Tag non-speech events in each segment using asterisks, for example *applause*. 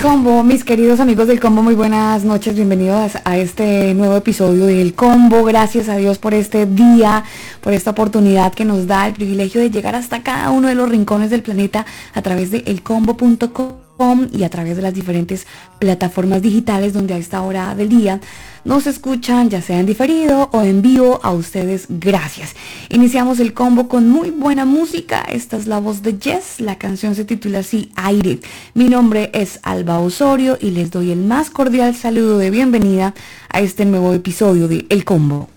Combo, mis queridos amigos del combo, muy buenas noches, bienvenidos a este nuevo episodio del combo. Gracias a Dios por este día, por esta oportunidad que nos da el privilegio de llegar hasta cada uno de los rincones del planeta a través de elcombo.com y a través de las diferentes plataformas digitales donde a esta hora del día nos escuchan, ya sea en diferido o en vivo. A ustedes, gracias. Iniciamos el combo con muy buena música. Esta es la voz de Jess. La canción se titula así, Aire. Mi nombre es Alba Osorio y les doy el más cordial saludo de bienvenida a este nuevo episodio de El Combo.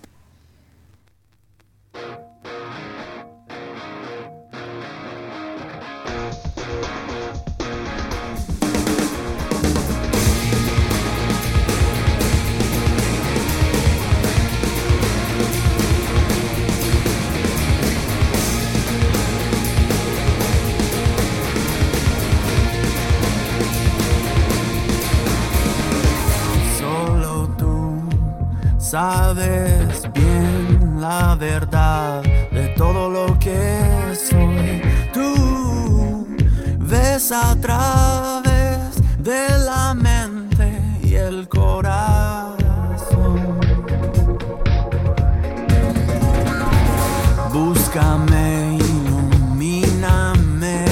Sabes bien la verdad de todo lo que soy. Tú ves a través de la mente y el corazón. Búscame, ilumíname,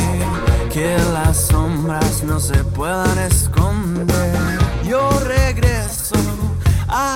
que las sombras no se puedan esconder. Yo regreso a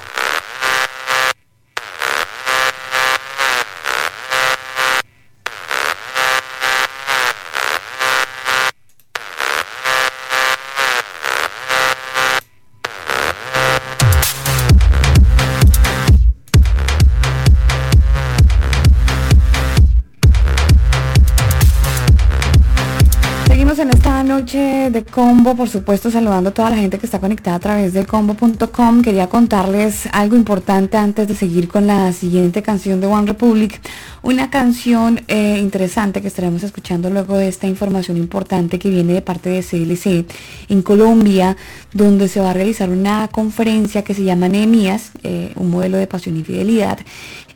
De combo, por supuesto saludando a toda la gente que está conectada a través de combo.com. Quería contarles algo importante antes de seguir con la siguiente canción de One Republic. Una canción eh, interesante que estaremos escuchando luego de esta información importante que viene de parte de CLC en Colombia, donde se va a realizar una conferencia que se llama Nehemías, eh, un modelo de pasión y fidelidad.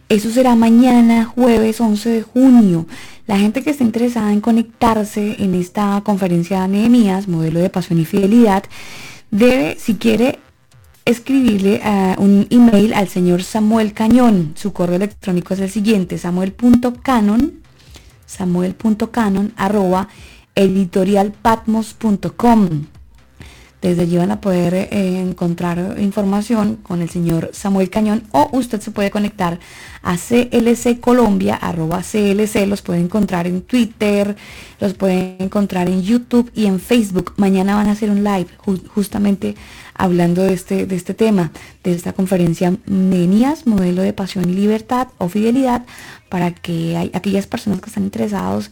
Eso será mañana, jueves 11 de junio. La gente que esté interesada en conectarse en esta conferencia de Nehemías, modelo de pasión y fidelidad, debe, si quiere, escribirle eh, un email al señor Samuel Cañón. Su correo electrónico es el siguiente, samuel.canon, samuel.canon, arroba editorialpatmos.com. Desde allí van a poder eh, encontrar información con el señor Samuel Cañón o usted se puede conectar a CLC Colombia, arroba CLC, los puede encontrar en Twitter, los puede encontrar en YouTube y en Facebook. Mañana van a hacer un live justamente hablando de este, de este tema, de esta conferencia Menias, modelo de pasión y libertad o fidelidad, para que aquellas personas que están interesados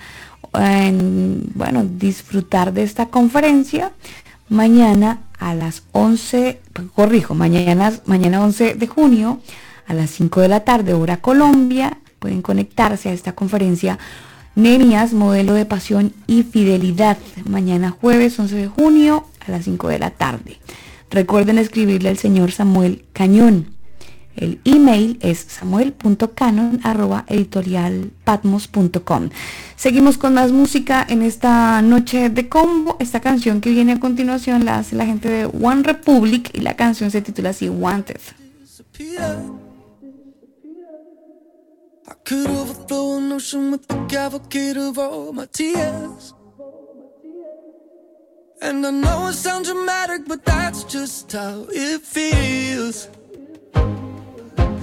en bueno, disfrutar de esta conferencia mañana a las 11, corrijo, mañana, mañana 11 de junio a las 5 de la tarde, hora Colombia, pueden conectarse a esta conferencia Nenias, modelo de pasión y fidelidad, mañana jueves 11 de junio a las 5 de la tarde. Recuerden escribirle al señor Samuel Cañón. El email es samuel.canon.editorialpatmos.com. Seguimos con más música en esta noche de combo. Esta canción que viene a continuación la hace la gente de One Republic y la canción se titula así Wanted. And I know it sounds dramatic, but that's just how it feels.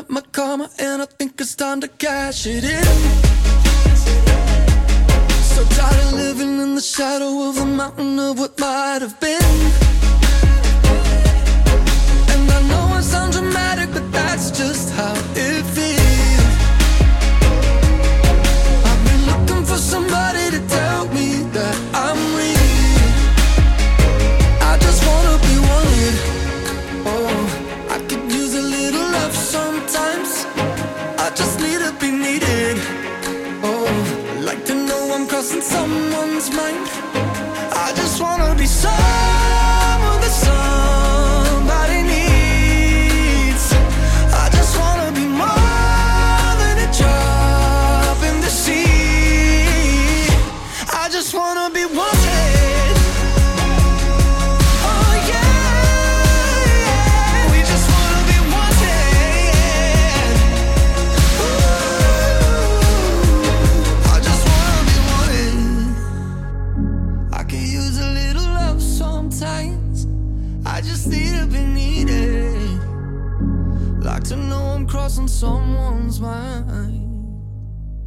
Up my karma and I think it's time to cash it in. So tired of living in the shadow of the mountain of what might have been. Someone's mind. I just wanna be someone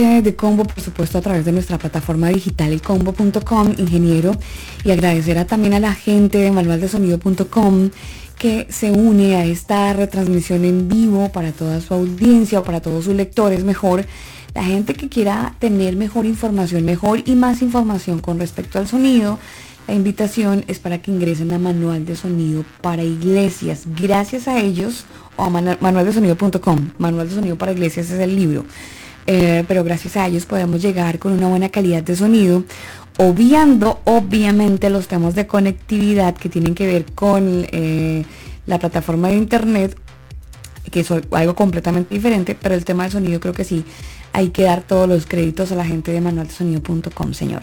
De combo, por supuesto, a través de nuestra plataforma digital elcombo.com, ingeniero, y agradecer también a la gente de manualdesonido.com que se une a esta retransmisión en vivo para toda su audiencia o para todos sus lectores mejor. La gente que quiera tener mejor información, mejor y más información con respecto al sonido, la invitación es para que ingresen a Manual de Sonido para Iglesias. Gracias a ellos, o a manualdesonido.com. Manual de Sonido para Iglesias es el libro. Eh, pero gracias a ellos podemos llegar con una buena calidad de sonido, obviando obviamente los temas de conectividad que tienen que ver con eh, la plataforma de internet, que es algo completamente diferente, pero el tema de sonido creo que sí, hay que dar todos los créditos a la gente de manualdesonido.com, señor.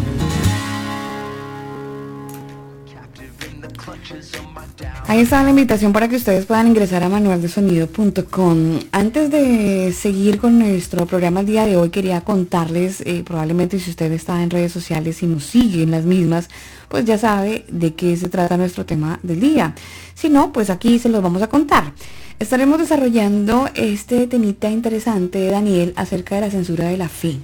Ahí está la invitación para que ustedes puedan ingresar a manualdesonido.com. Antes de seguir con nuestro programa el día de hoy, quería contarles, eh, probablemente si usted está en redes sociales y nos sigue en las mismas, pues ya sabe de qué se trata nuestro tema del día. Si no, pues aquí se los vamos a contar. Estaremos desarrollando este temita interesante de Daniel acerca de la censura de la fe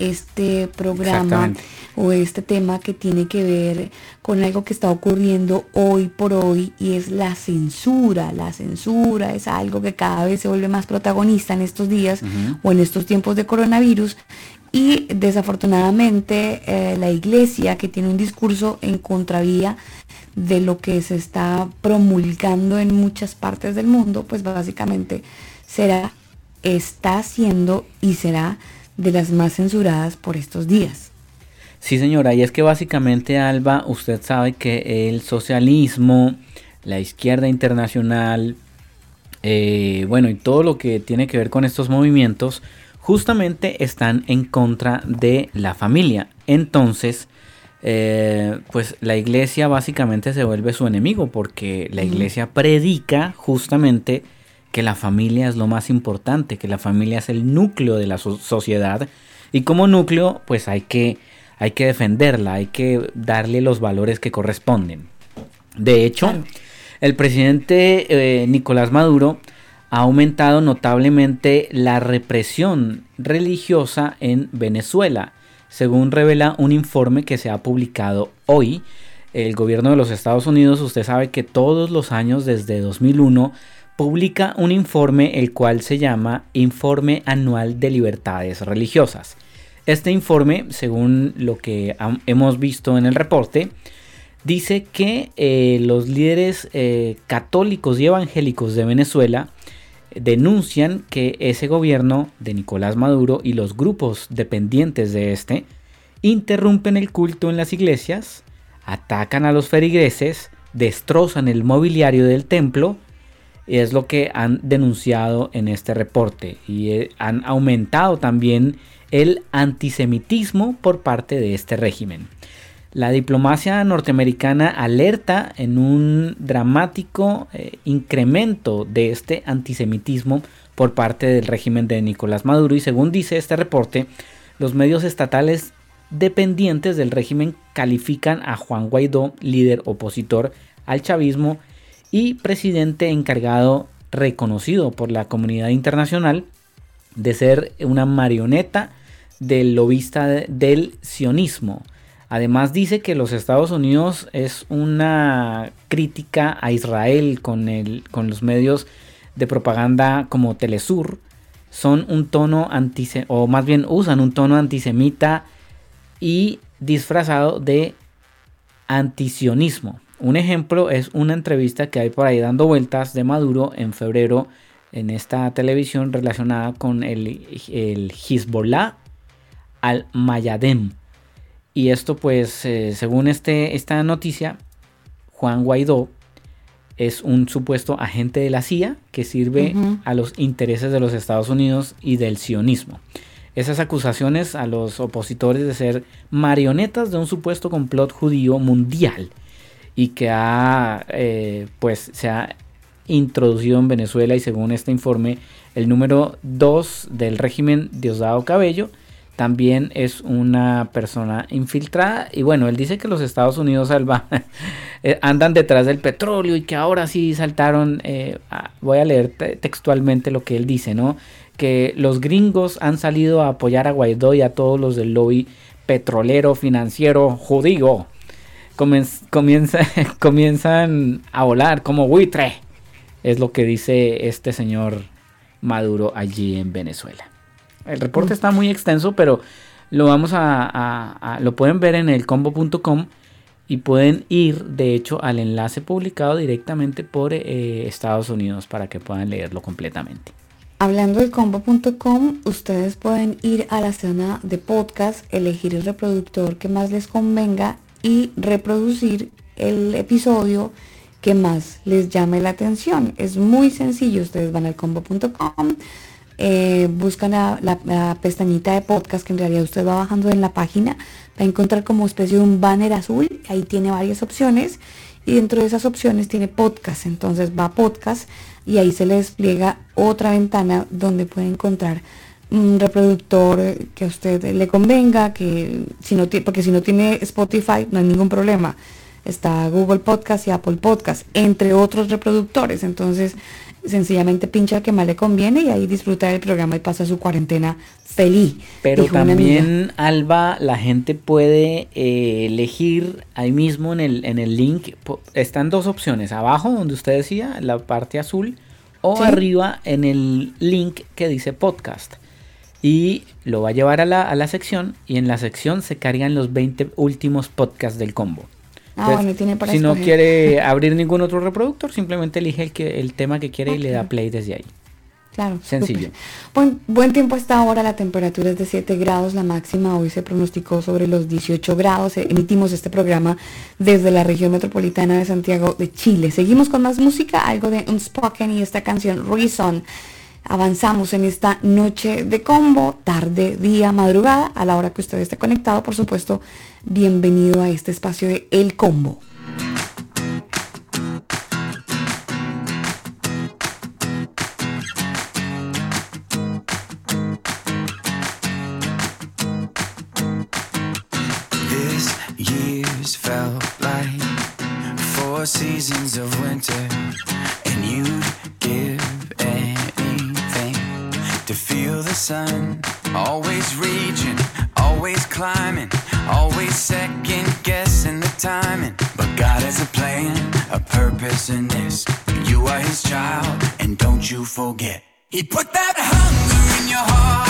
este programa o este tema que tiene que ver con algo que está ocurriendo hoy por hoy y es la censura. La censura es algo que cada vez se vuelve más protagonista en estos días o en estos tiempos de coronavirus. Y desafortunadamente eh, la iglesia que tiene un discurso en contravía de lo que se está promulgando en muchas partes del mundo, pues básicamente será, está haciendo y será de las más censuradas por estos días. Sí, señora, y es que básicamente, Alba, usted sabe que el socialismo, la izquierda internacional, eh, bueno, y todo lo que tiene que ver con estos movimientos, justamente están en contra de la familia. Entonces, eh, pues la iglesia básicamente se vuelve su enemigo porque la iglesia predica justamente que la familia es lo más importante, que la familia es el núcleo de la sociedad y como núcleo pues hay que, hay que defenderla, hay que darle los valores que corresponden. De hecho, el presidente eh, Nicolás Maduro ha aumentado notablemente la represión religiosa en Venezuela, según revela un informe que se ha publicado hoy. El gobierno de los Estados Unidos, usted sabe que todos los años desde 2001 publica un informe el cual se llama Informe Anual de Libertades Religiosas. Este informe, según lo que hemos visto en el reporte, dice que eh, los líderes eh, católicos y evangélicos de Venezuela denuncian que ese gobierno de Nicolás Maduro y los grupos dependientes de este interrumpen el culto en las iglesias, atacan a los ferigreses, destrozan el mobiliario del templo es lo que han denunciado en este reporte y eh, han aumentado también el antisemitismo por parte de este régimen. La diplomacia norteamericana alerta en un dramático eh, incremento de este antisemitismo por parte del régimen de Nicolás Maduro y según dice este reporte, los medios estatales dependientes del régimen califican a Juan Guaidó, líder opositor al chavismo, y presidente encargado reconocido por la comunidad internacional de ser una marioneta del lobista del sionismo. Además dice que los Estados Unidos es una crítica a Israel con, el, con los medios de propaganda como Telesur. Son un tono antisemita, o más bien usan un tono antisemita y disfrazado de antisionismo. Un ejemplo es una entrevista que hay por ahí dando vueltas de Maduro en febrero en esta televisión relacionada con el, el Hezbollah al Mayadem. Y esto pues, eh, según este, esta noticia, Juan Guaidó es un supuesto agente de la CIA que sirve a los intereses de los Estados Unidos y del sionismo. Esas acusaciones a los opositores de ser marionetas de un supuesto complot judío mundial y que ha, eh, pues, se ha introducido en Venezuela y según este informe, el número 2 del régimen Diosdado Cabello también es una persona infiltrada y bueno, él dice que los Estados Unidos *laughs* eh, andan detrás del petróleo y que ahora sí saltaron, eh, voy a leer textualmente lo que él dice, ¿no? Que los gringos han salido a apoyar a Guaidó y a todos los del lobby petrolero, financiero, judío. *laughs* comienzan a volar como buitre, es lo que dice este señor Maduro allí en Venezuela. El reporte está muy extenso, pero lo vamos a, lo pueden ver en el combo.com y pueden ir de hecho al enlace publicado directamente por eh, Estados Unidos para que puedan leerlo completamente. Hablando del combo.com, ustedes pueden ir a la zona de podcast, elegir el reproductor que más les convenga y reproducir el episodio que más les llame la atención. Es muy sencillo, ustedes van al combo.com eh, buscan la, pestañita de podcast que en realidad usted va bajando en la página, va a encontrar como especie de un banner azul, ahí tiene varias opciones y dentro de esas opciones tiene podcast, entonces va a podcast y ahí se le despliega otra ventana donde puede encontrar un reproductor que a usted le convenga, que si no porque si no tiene Spotify no hay ningún problema. Está Google Podcast y Apple Podcast, entre otros reproductores. Entonces, sencillamente pincha que más le conviene y ahí disfruta del programa y pasa su cuarentena feliz. Pero también, Alba, la gente puede eh, elegir ahí mismo en el, en el link. Están dos opciones, abajo donde usted decía, la parte azul, o arriba en el link que dice podcast. Y lo va a llevar a la, a la sección y en la sección se cargan los 20 últimos podcasts del combo. Ah, si no quiere abrir ningún otro reproductor, simplemente elige el, que, el tema que quiere y le da play desde ahí. Claro. Sencillo. Buen, buen tiempo hasta ahora, la temperatura es de 7 grados, la máxima hoy se pronosticó sobre los 18 grados. Emitimos este programa desde la región metropolitana de Santiago de Chile. Seguimos con más música, algo de Unspoken y esta canción Reason. Avanzamos en esta noche de combo, tarde, día, madrugada, a la hora que usted esté conectado, por supuesto, bienvenido a este espacio de El Combo. To feel the sun, always reaching, always climbing Always second guessing the timing. But God has a plan, a purpose in this. You are his child, and don't you forget. He put that hunger in your heart.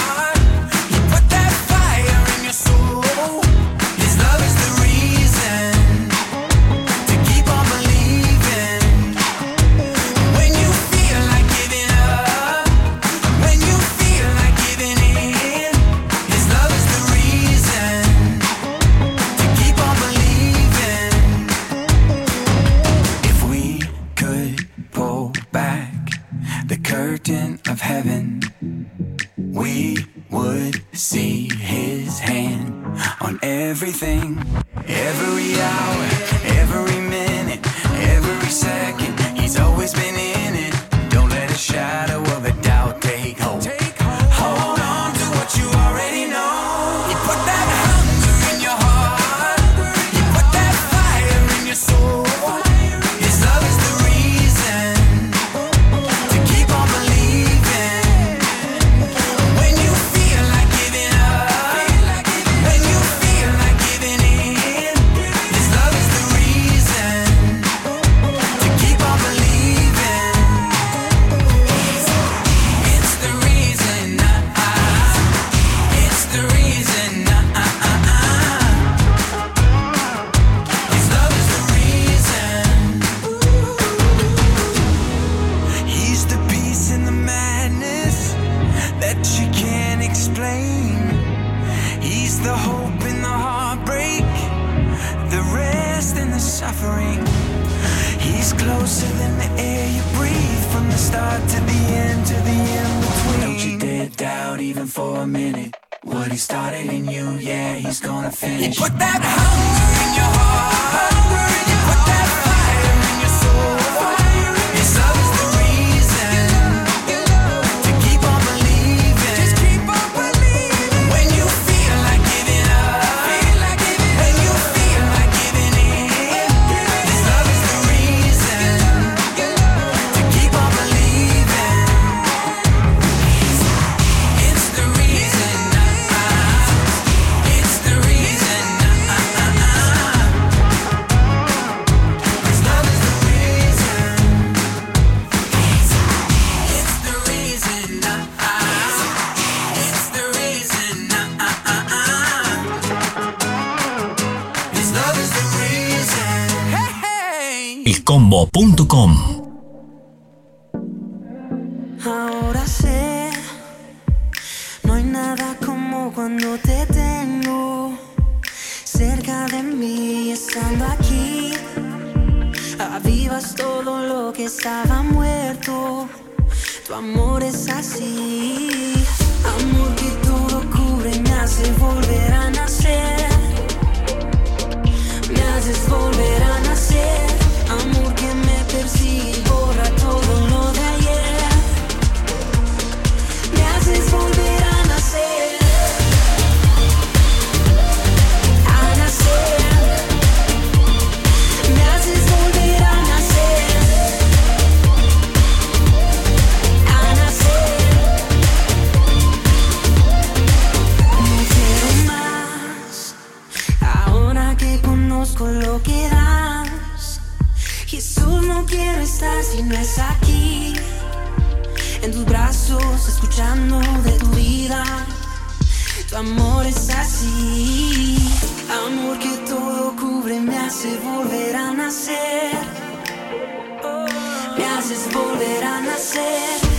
No estar si no es aquí. En tus brazos, escuchando de tu vida. Tu amor es así. Amor que todo cubre, me hace volver a nacer. Me haces volver a nacer.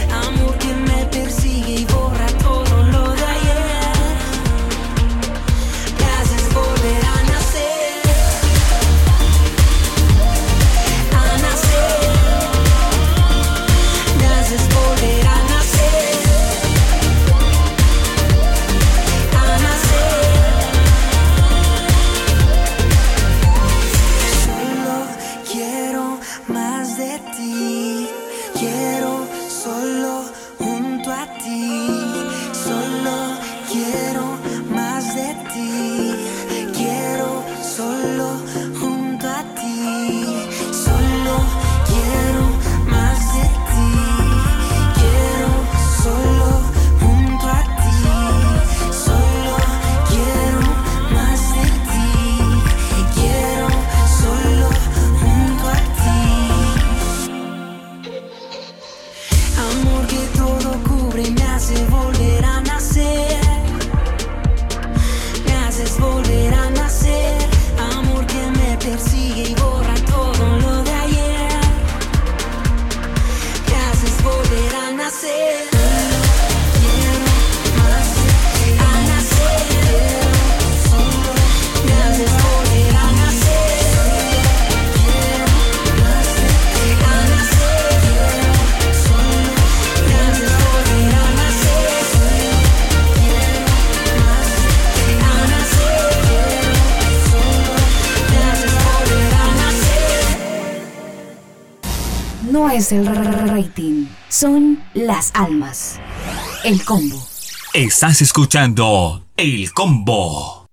El combo. Estás escuchando El Combo.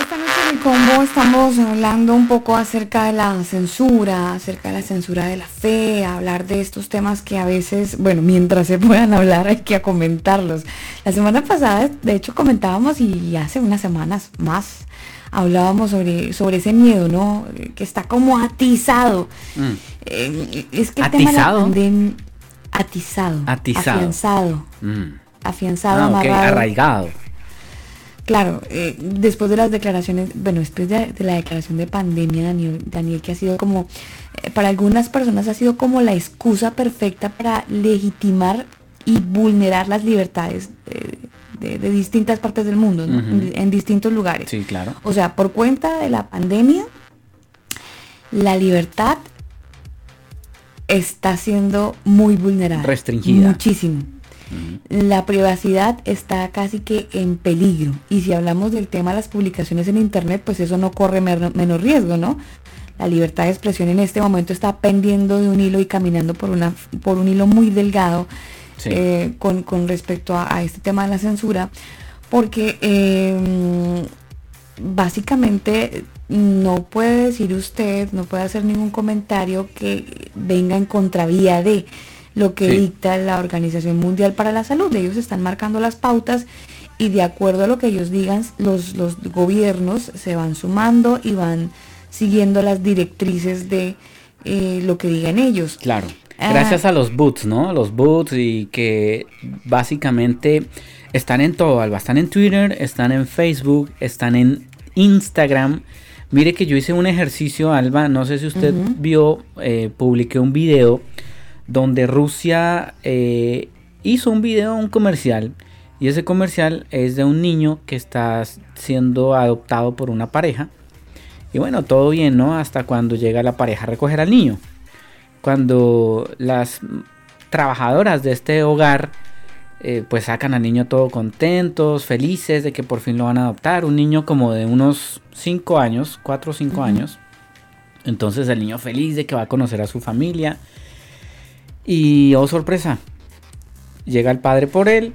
Esta noche en el combo estamos hablando un poco acerca de la censura, acerca de la censura de la fe, hablar de estos temas que a veces, bueno, mientras se puedan hablar hay que comentarlos. La semana pasada, de hecho, comentábamos y hace unas semanas más hablábamos sobre, sobre ese miedo, ¿no? Que está como atizado. Mm. Eh, es que el tema de la ¿Atizado? pandemia... Atizado. Atizado. Afianzado. Mm. Afianzado, Ah, ok, amarrado. arraigado. Claro, eh, después de las declaraciones, bueno, después de, de la declaración de pandemia, Daniel, Daniel, que ha sido como, eh, para algunas personas ha sido como la excusa perfecta para legitimar y vulnerar las libertades eh, distintas partes del mundo, en distintos lugares. Sí, claro. O sea, por cuenta de la pandemia, la libertad está siendo muy vulnerada. Restringida. Muchísimo. La privacidad está casi que en peligro. Y si hablamos del tema de las publicaciones en Internet, pues eso no corre menos riesgo, ¿no? La libertad de expresión en este momento está pendiendo de un hilo y caminando por, una, por un hilo muy delgado eh, con, respecto a, este tema de la censura, porque em, básicamente no puede decir usted, no puede hacer ningún comentario que venga en contravía de lo que dicta la Organización Mundial para la Salud. Ellos están marcando las pautas y de acuerdo a lo que ellos digan, los, los gobiernos se van sumando y van siguiendo las directrices de eh, lo que digan ellos. Claro. Ah. Gracias a los boots, ¿no? Los boots y que básicamente están en todo, Alba. Están en Twitter, están en Facebook, están en Instagram. Mire que yo hice un ejercicio, Alba, no sé si usted vio, eh, publiqué un video donde Rusia eh, hizo un video, un comercial, y ese comercial es de un niño que está siendo adoptado por una pareja. Y bueno, todo bien, ¿no? Hasta cuando llega la pareja a recoger al niño. Cuando las trabajadoras de este hogar eh, pues sacan al niño todo contentos, felices de que por fin lo van a adoptar. Un niño como de unos 5 años, 4 o 5 años. Entonces el niño feliz de que va a conocer a su familia. Y oh sorpresa, llega el padre por él,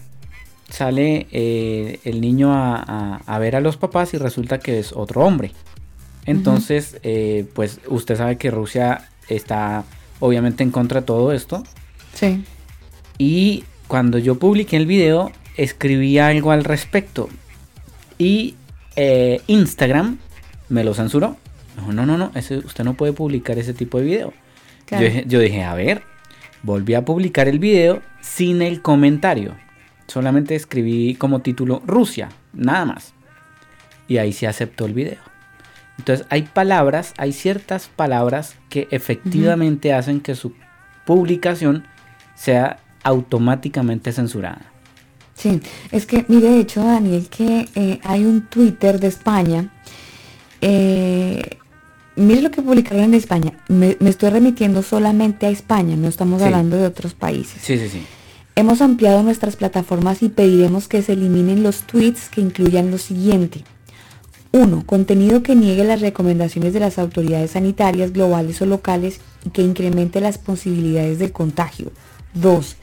sale eh, el niño a, ver a los papás y resulta que es otro hombre. Entonces, eh, pues usted sabe que Rusia está obviamente en contra de todo esto. Sí. Y cuando yo publiqué el video, escribí algo al respecto. Y eh, Instagram me lo censuró. no, no, no, ese, usted no puede publicar ese tipo de video. yo dije, a ver, Volví a publicar el video sin el comentario. Solamente escribí como título Rusia, nada más. Y ahí se aceptó el video. Entonces hay palabras, hay ciertas palabras que efectivamente hacen que su publicación sea automáticamente censurada. Sí, es que mire de hecho Daniel que eh, hay un Twitter de España eh, mire lo que publicaron en España. Me, estoy remitiendo solamente a España, no estamos hablando de otros países. Sí, sí, sí. Hemos ampliado nuestras plataformas y pediremos que se eliminen los tweets que incluyan lo siguiente. 1. Contenido que niegue las recomendaciones de las autoridades sanitarias globales o locales y que incremente las posibilidades de contagio. 2.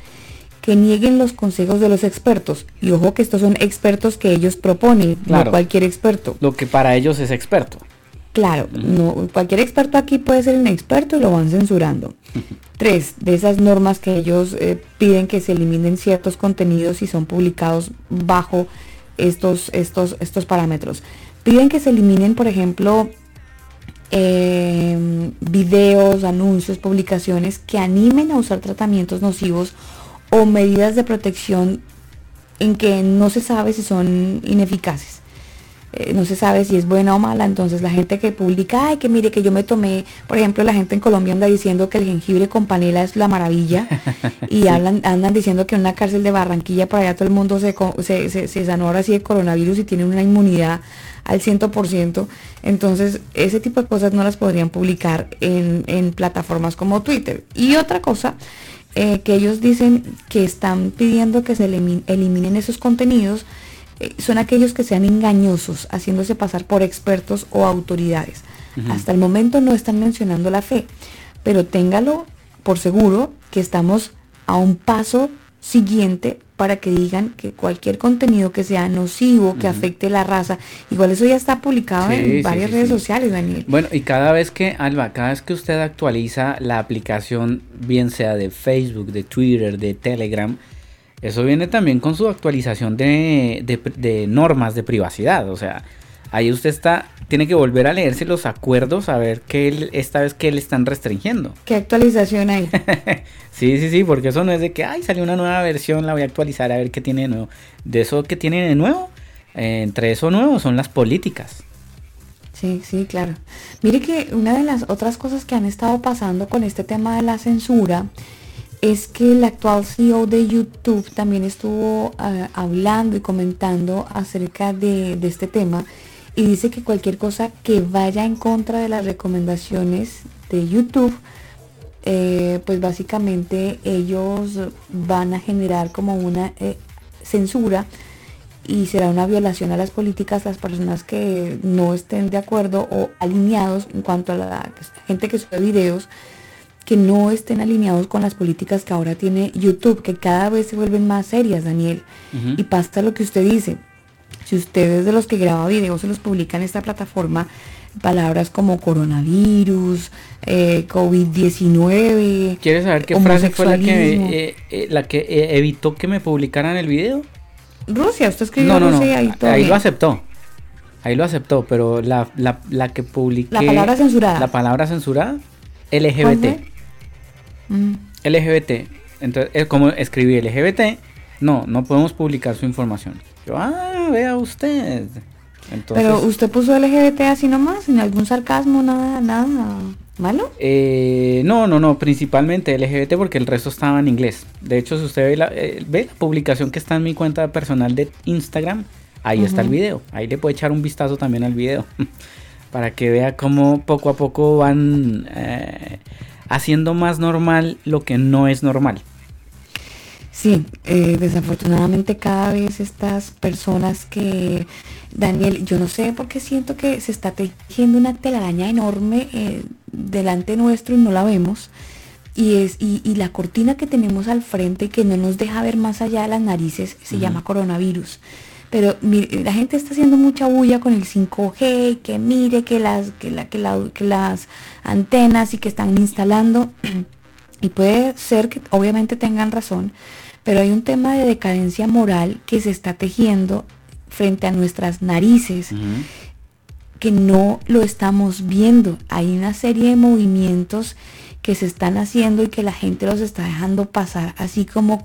Que nieguen los consejos de los expertos. Y ojo que estos son expertos que ellos proponen, no cualquier experto. Lo que para ellos es experto. Claro, no, cualquier experto aquí puede ser un experto y lo van censurando. *laughs* Tres, de esas normas que ellos eh, piden que se eliminen ciertos contenidos y son publicados bajo estos, estos, estos parámetros. Piden que se eliminen, por ejemplo, em, videos, anuncios, publicaciones que animen a usar tratamientos nocivos o medidas de protección en que no se sabe si son ineficaces. Eh, no se sabe si es buena o mala, entonces la gente que publica, ay, que mire que yo me tomé, por ejemplo, la gente en Colombia anda diciendo que el jengibre con panela es la maravilla *laughs* y hablan, andan diciendo que en una cárcel de Barranquilla para allá todo el mundo se, se, se, sanó ahora sí de coronavirus y tiene una inmunidad al 100%, entonces ese tipo de cosas no las podrían publicar en, plataformas como Twitter. Y otra cosa, eh, que ellos dicen que están pidiendo que se eliminen esos contenidos, eh, son aquellos que sean engañosos, haciéndose pasar por expertos o autoridades. Hasta el momento no están mencionando la fe, pero téngalo por seguro que estamos a un paso siguiente para que digan que cualquier contenido que sea nocivo, que afecte la raza, igual eso ya está publicado en varias redes sociales, Daniel. Bueno, y cada vez que, Alba, cada vez que usted actualiza la aplicación, bien sea de Facebook, de Twitter, de Telegram, eso viene también con su actualización de, normas de privacidad. O sea, ahí usted está, tiene que volver a leerse los acuerdos a ver qué esta vez que le están restringiendo. ¿Qué actualización hay? *laughs* sí, sí, sí, porque eso no es de que, ay, salió una nueva versión, la voy a actualizar a ver qué tiene de nuevo. De eso que tiene de nuevo, eh, entre eso nuevo son las políticas. Sí, sí, claro. Mire que una de las otras cosas que han estado pasando con este tema de la censura es que el actual CEO de YouTube también estuvo ah, hablando y comentando acerca de, este tema y dice que cualquier cosa que vaya en contra de las recomendaciones de YouTube, eh, pues básicamente ellos van a generar como una eh, censura y será una violación a las políticas las personas que no estén de acuerdo o alineados en cuanto a la gente que sube videos que no estén alineados con las políticas que ahora tiene YouTube, que cada vez se vuelven más serias, Daniel. Y pasa lo que usted dice. Si ustedes de los que graba videos se los publican en esta plataforma, palabras como coronavirus, eh, COVID-19. ¿Quieres saber qué frase fue la que, eh, eh, la que evitó que me publicaran el video? Rusia, usted escribió no, no, ahí, ahí lo aceptó. Ahí lo aceptó, pero la, la, la que publiqué... La palabra censurada. La palabra censurada, LGBT. Mm. LGBT. Entonces, como escribí LGBT, no, no podemos publicar su información. Yo, ah, vea usted. Pero usted puso LGBT así nomás, sin algún sarcasmo, nada, nada malo. Eh, no, no, no, principalmente LGBT porque el resto estaba en inglés. De hecho, si usted ve la, eh, ve la publicación que está en mi cuenta personal de Instagram, ahí está el video. Ahí le puede echar un vistazo también al video. *laughs* para que vea cómo poco a poco van eh, haciendo más normal lo que no es normal. Sí, eh, desafortunadamente cada vez estas personas que, Daniel, yo no sé por qué siento que se está tejiendo una telaraña enorme eh, delante nuestro y no la vemos. Y, es, y, la cortina que tenemos al frente que no nos deja ver más allá de las narices se llama coronavirus. Pero la gente está haciendo mucha bulla con el 5G, que mire que las, que, la, que, que las antenas y que están instalando. *clears throat* y puede ser que obviamente tengan razón, pero hay un tema de decadencia moral que se está tejiendo frente a nuestras narices. que no lo estamos viendo. Hay una serie de movimientos que se están haciendo y que la gente los está dejando pasar así como,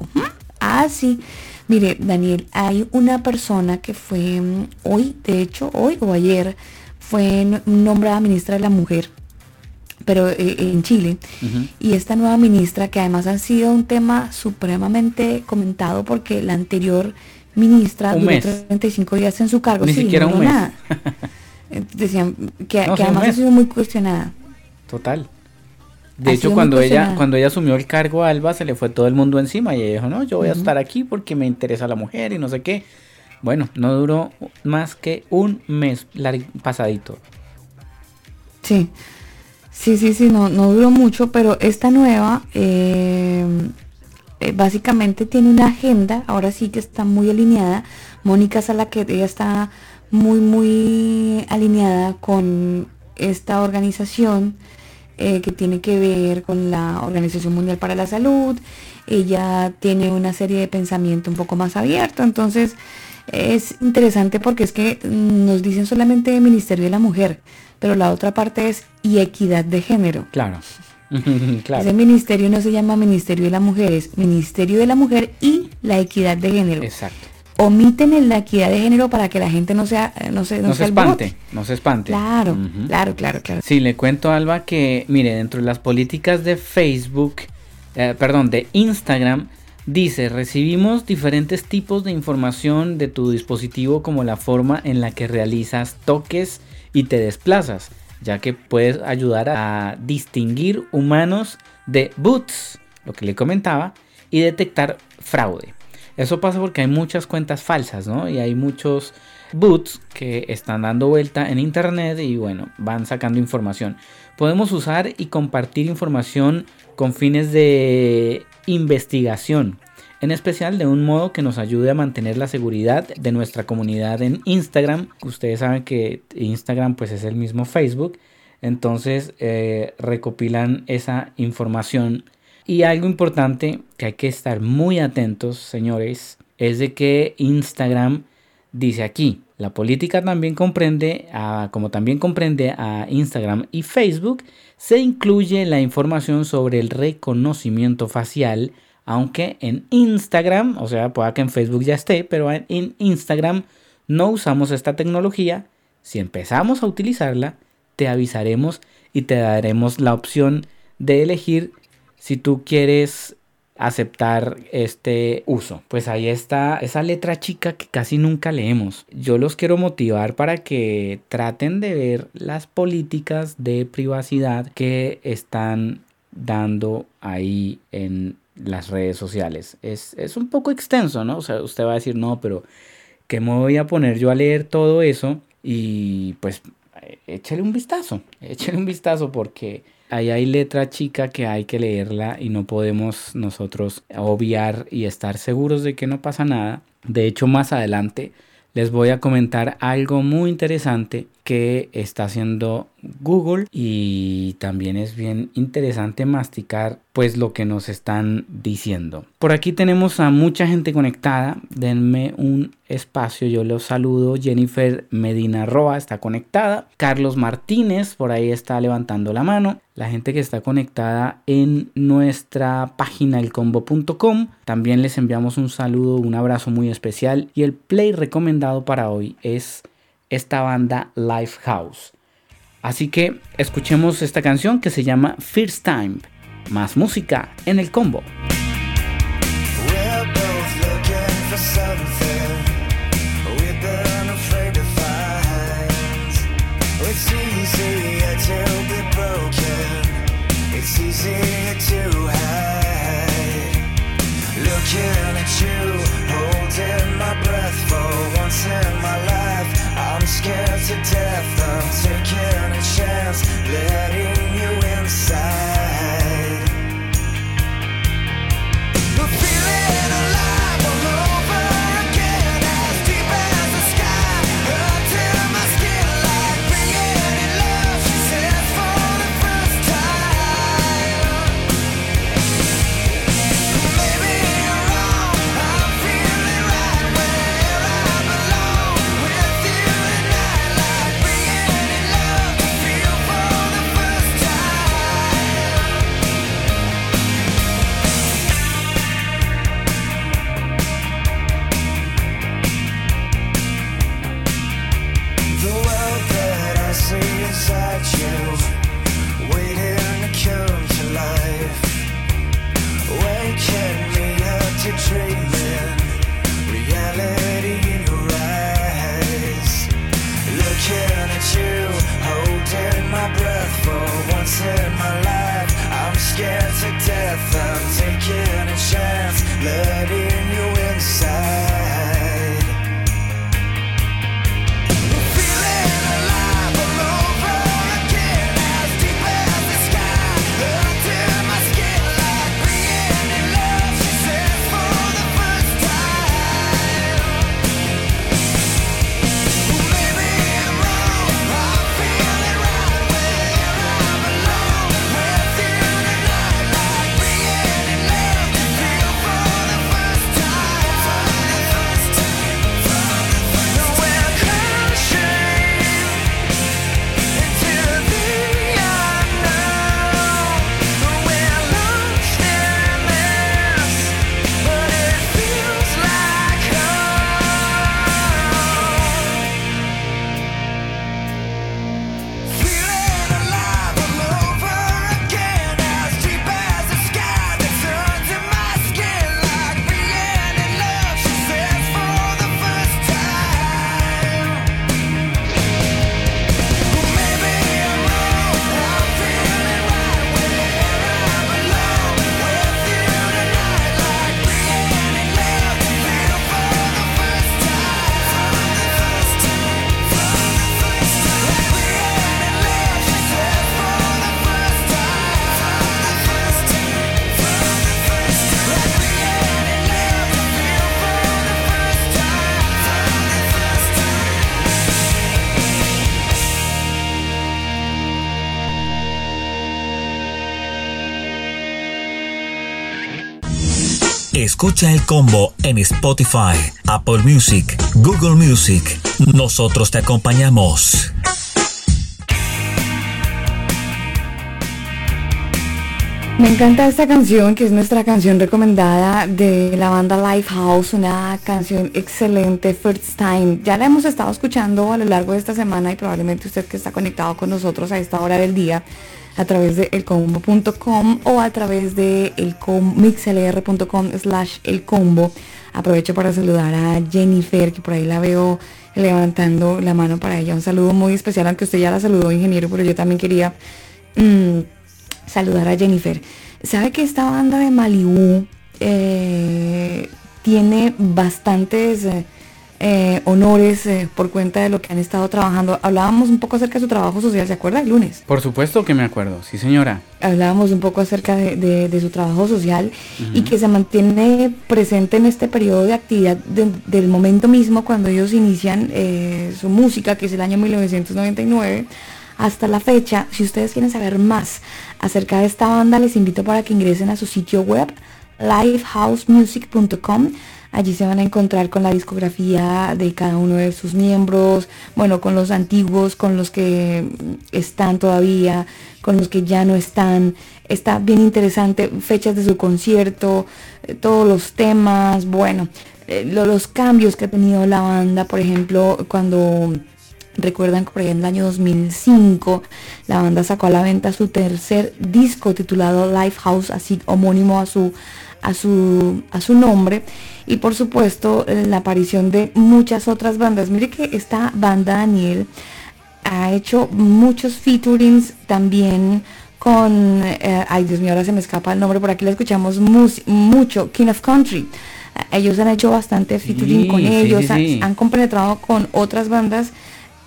así. Ah, Mire, Daniel, hay una persona que fue mm, hoy, de hecho, hoy o ayer, fue nombrada ministra de la Mujer pero eh, en Chile. Y esta nueva ministra, que además ha sido un tema supremamente comentado porque la anterior ministra duró 35 días en su cargo. Ni siquiera un mes. Nada. *laughs* Decían que, que además ha sido muy cuestionada. Total. De hecho, cuando ella, cuando ella asumió el cargo a Alba, se le fue todo el mundo encima y ella dijo, no, yo voy a estar aquí porque me interesa la mujer y no sé qué. Bueno, no duró más que un mes pasadito. Sí, sí, sí, sí, no, no duró mucho, pero esta nueva eh, eh, básicamente tiene una agenda, ahora sí que está muy alineada. Mónica Sala, que ella está muy, muy alineada con esta organización eh, que tiene que ver con la Organización Mundial para la Salud. Ella tiene una serie de pensamiento un poco más abierto, entonces es interesante porque es que nos dicen solamente Ministerio de la Mujer, pero la otra parte es y equidad de género. Claro. *laughs* claro. Ese ministerio no se llama Ministerio de la Mujer, es Ministerio de la Mujer y la equidad de género. Exacto omiten la equidad de género para que la gente no sea no se, no, se espante no se espante. Claro claro claro claro. Sí le cuento Alba que mire dentro de las políticas de Facebook eh, perdón de Instagram dice recibimos diferentes tipos de información de tu dispositivo como la forma en la que realizas toques y te desplazas ya que puedes ayudar a distinguir humanos de boots lo que le comentaba y detectar fraude eso pasa porque hay muchas cuentas falsas, ¿no? Y hay muchos boots que están dando vuelta en internet y bueno, van sacando información. Podemos usar y compartir información con fines de investigación, en especial de un modo que nos ayude a mantener la seguridad de nuestra comunidad en Instagram. Ustedes saben que Instagram pues es el mismo Facebook, entonces eh, recopilan esa información y algo importante que hay que estar muy atentos, señores, es de que Instagram dice aquí, la política también comprende, como también comprende a Instagram y Facebook, se incluye la información sobre el reconocimiento facial, aunque en Instagram, o sea, pueda que en Facebook ya esté, pero en Instagram no usamos esta tecnología. Si empezamos a utilizarla, te avisaremos y te daremos la opción de elegir si tú quieres aceptar este uso. Pues ahí está esa letra chica que casi nunca leemos. Yo los quiero motivar para que traten de ver las políticas de privacidad que están dando ahí en las redes sociales. Es, es un poco extenso, ¿no? O sea, usted va a decir, no, pero ¿qué me voy a poner yo a leer todo eso? Y pues échale un vistazo, échale un vistazo porque ahí hay letra chica que hay que leerla y no podemos nosotros obviar y estar seguros de que no pasa nada. De hecho, más adelante les voy a comentar algo muy interesante que está haciendo Google y también es bien interesante masticar pues lo que nos están diciendo. Por aquí tenemos a mucha gente conectada, denme un espacio, yo los saludo. Jennifer Medina Roa está conectada, Carlos Martínez por ahí está levantando la mano, la gente que está conectada en nuestra página elcombo.com, también les enviamos un saludo, un abrazo muy especial. Y el play recomendado para hoy es esta banda Lifehouse. Así que escuchemos esta canción que se llama First Time. Más música en el combo. Scared to death. I'm taking a chance, letting Escucha el combo en Spotify, Apple Music, Google Music. Nosotros te acompañamos. Me encanta esta canción, que es nuestra canción recomendada de la banda Lifehouse, una canción excelente, First Time. Ya la hemos estado escuchando a lo largo de esta semana y probablemente usted que está conectado con nosotros a esta hora del día a través de elcombo.com o a través de mixlr.com slash elcombo. Aprovecho para saludar a Jennifer, que por ahí la veo levantando la mano para ella. Un saludo muy especial, aunque usted ya la saludó, ingeniero, pero yo también quería mm, saludar a Jennifer. ¿Sabe que esta banda de Malibu eh, tiene bastantes... Eh, eh, honores eh, por cuenta de lo que han estado trabajando. Hablábamos un poco acerca de su trabajo social, ¿se acuerda? El lunes. Por supuesto que me acuerdo, sí señora. Hablábamos un poco acerca de, su trabajo social y que se mantiene presente en este periodo de actividad del momento mismo cuando ellos inician eh, su música, que es el año 1999 hasta la fecha. Si ustedes quieren saber más acerca de esta banda, les invito para que ingresen a su sitio web livehousemusic.com Allí se van a encontrar con la discografía de cada uno de sus miembros, bueno, con los antiguos, con los que están todavía, con los que ya no están. Está bien interesante, fechas de su concierto, eh, todos los temas, bueno, eh, los cambios que ha tenido la banda, por ejemplo, cuando Recuerdan que por ahí en el año 2005 la banda sacó a la venta su tercer disco titulado Lifehouse, así homónimo a su, a su, a su nombre y por supuesto la aparición de muchas otras bandas. Mire que esta banda Daniel ha hecho muchos featurings también con, eh, ay Dios mío, ahora se me escapa el nombre, por aquí la escuchamos mucho, King of Country. Ellos han hecho bastante featuring con ellos, han compenetrado con otras bandas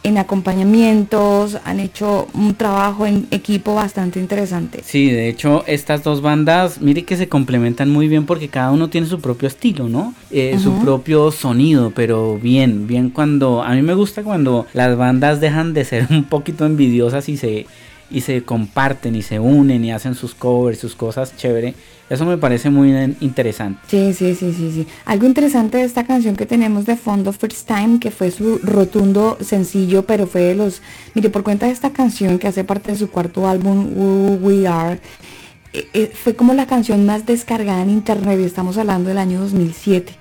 en acompañamientos, han hecho un trabajo en equipo bastante interesante. Sí, de hecho estas dos bandas, mire que se complementan muy bien porque cada uno tiene su propio estilo, ¿no? Eh, su propio sonido, pero bien, bien cuando, a mí me gusta cuando las bandas dejan de ser *laughs* un poquito envidiosas y se, y se comparten y se unen y hacen sus covers, sus cosas chévere eso me parece muy interesante. Sí, sí, sí, sí, sí. Algo interesante de esta canción que tenemos de fondo, First Time, que fue su rotundo sencillo, pero fue de los... Mire, por cuenta de esta canción que hace parte de su cuarto álbum, Who We Are, eh, eh, fue como la canción más descargada en internet, y estamos hablando del año 2007.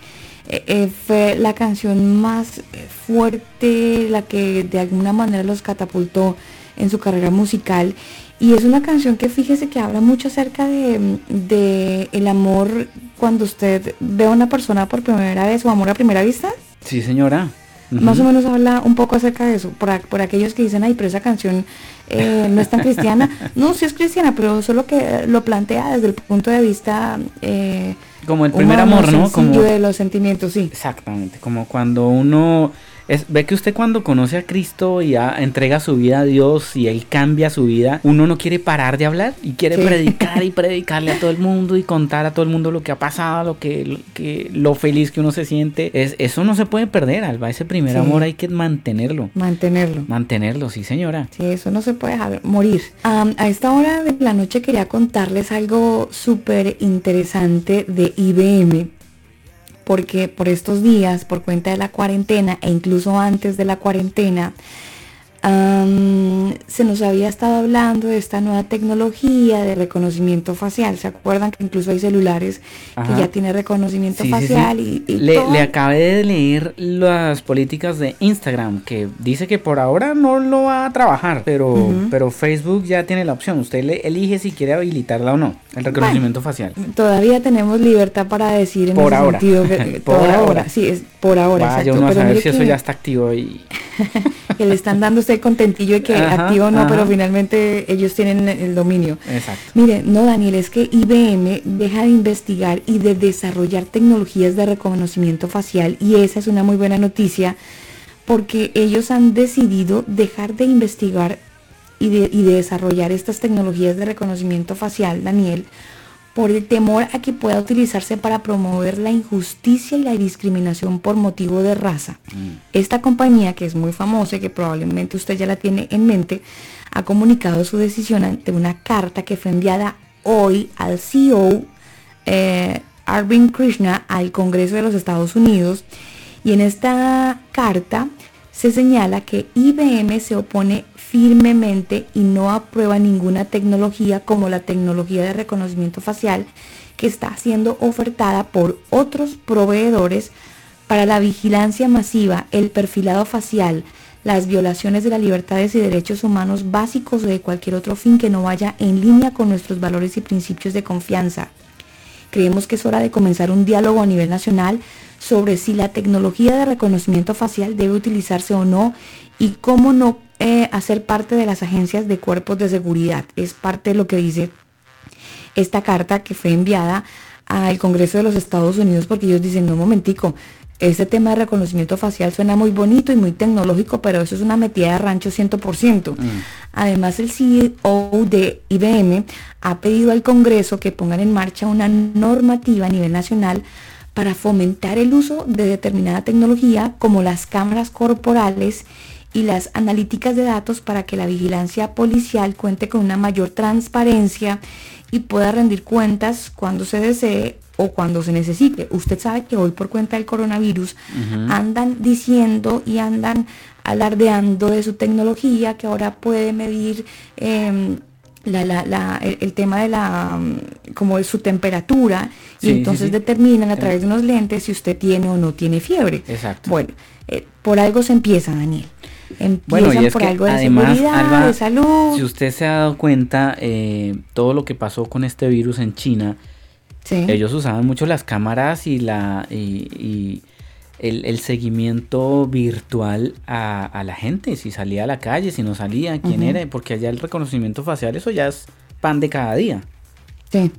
Eh, fue la canción más fuerte, la que de alguna manera los catapultó en su carrera musical y es una canción que fíjese que habla mucho acerca de, el amor cuando usted ve a una persona por primera vez o amor a primera vista. Sí, señora. Más o menos habla un poco acerca de eso, por, por aquellos que dicen, ay, pero esa canción eh, no es tan cristiana. *laughs* no, sí es cristiana, pero solo que lo plantea desde el punto de vista... Eh, como el primer amor, ¿no? Como de los sentimientos, sí. Exactamente, como cuando uno ve que usted cuando conoce a Cristo y entrega su vida a Dios y Él cambia su vida, uno no quiere parar de hablar y quiere predicar y *laughs* predicarle a todo el mundo y contar a todo el mundo lo que ha pasado, lo que, lo feliz que uno se siente. Es, eso no se puede perder, Alba. Ese primer amor hay que mantenerlo. Mantenerlo. Mantenerlo, sí señora. Sí, eso no se puede dejar morir. a esta hora de la noche quería contarles algo súper interesante de IBM porque por estos días, por cuenta de la cuarentena e incluso antes de la cuarentena, se nos había estado hablando de esta nueva tecnología de reconocimiento facial. ¿Se acuerdan que incluso hay celulares que ya tienen reconocimiento facial? Y, le, acabé de leer las políticas de Instagram que dice que por ahora no lo va a trabajar, pero, pero Facebook ya tiene la opción. Usted le elige si quiere habilitarla o no, el reconocimiento facial. Todavía tenemos libertad para decir en por ahora. sentido que *laughs* por, ahora. Sí, es por ahora. Vaya uno a saber si eso ya está activo y... *laughs* que le están dando *laughs* usted contentillo de que activo no, pero finalmente ellos tienen el dominio. Exacto. Mire, no Daniel, es que IBM deja de investigar y de desarrollar tecnologías de reconocimiento facial y esa es una muy buena noticia porque ellos han decidido dejar de investigar y de, y de desarrollar estas tecnologías de reconocimiento facial, Daniel, por el temor a que pueda utilizarse para promover la injusticia y la discriminación por motivo de raza. Mm. Esta compañía, que es muy famosa y que probablemente usted ya la tiene en mente, ha comunicado su decisión ante una carta que fue enviada hoy al CEO eh, Arvind Krishna al Congreso de los Estados Unidos y en esta carta se señala que IBM se opone firmemente y no aprueba ninguna tecnología como la tecnología de reconocimiento facial que está siendo ofertada por otros proveedores para la vigilancia masiva, el perfilado facial, las violaciones de las libertades y derechos humanos básicos o de cualquier otro fin que no vaya en línea con nuestros valores y principios de confianza. Creemos que es hora de comenzar un diálogo a nivel nacional sobre si la tecnología de reconocimiento facial debe utilizarse o no y cómo no eh, hacer parte de las agencias de cuerpos de seguridad. Es parte de lo que dice esta carta que fue enviada al Congreso de los Estados Unidos porque ellos dicen, no, un momentico, ese tema de reconocimiento facial suena muy bonito y muy tecnológico, pero eso es una metida de rancho 100%. Mm. Además, el CEO de IBM ha pedido al Congreso que pongan en marcha una normativa a nivel nacional para fomentar el uso de determinada tecnología como las cámaras corporales y las analíticas de datos para que la vigilancia policial cuente con una mayor transparencia y pueda rendir cuentas cuando se desee o cuando se necesite. Usted sabe que hoy por cuenta del coronavirus andan diciendo y andan alardeando de su tecnología que ahora puede medir em, el, tema de la como de su temperatura y entonces determinan a través de unos lentes si usted tiene o no tiene fiebre. Exacto. Bueno, eh, por algo se empieza, Daniel bueno, y es por algo de además, seguridad, de salud. Si usted se ha dado cuenta, eh, todo lo que pasó con este virus en China, ellos usaban mucho las cámaras y la y, el, seguimiento virtual a, la gente, si salía a la calle, si no salía, quién era, porque allá el reconocimiento facial, eso ya es pan de cada día. Sí.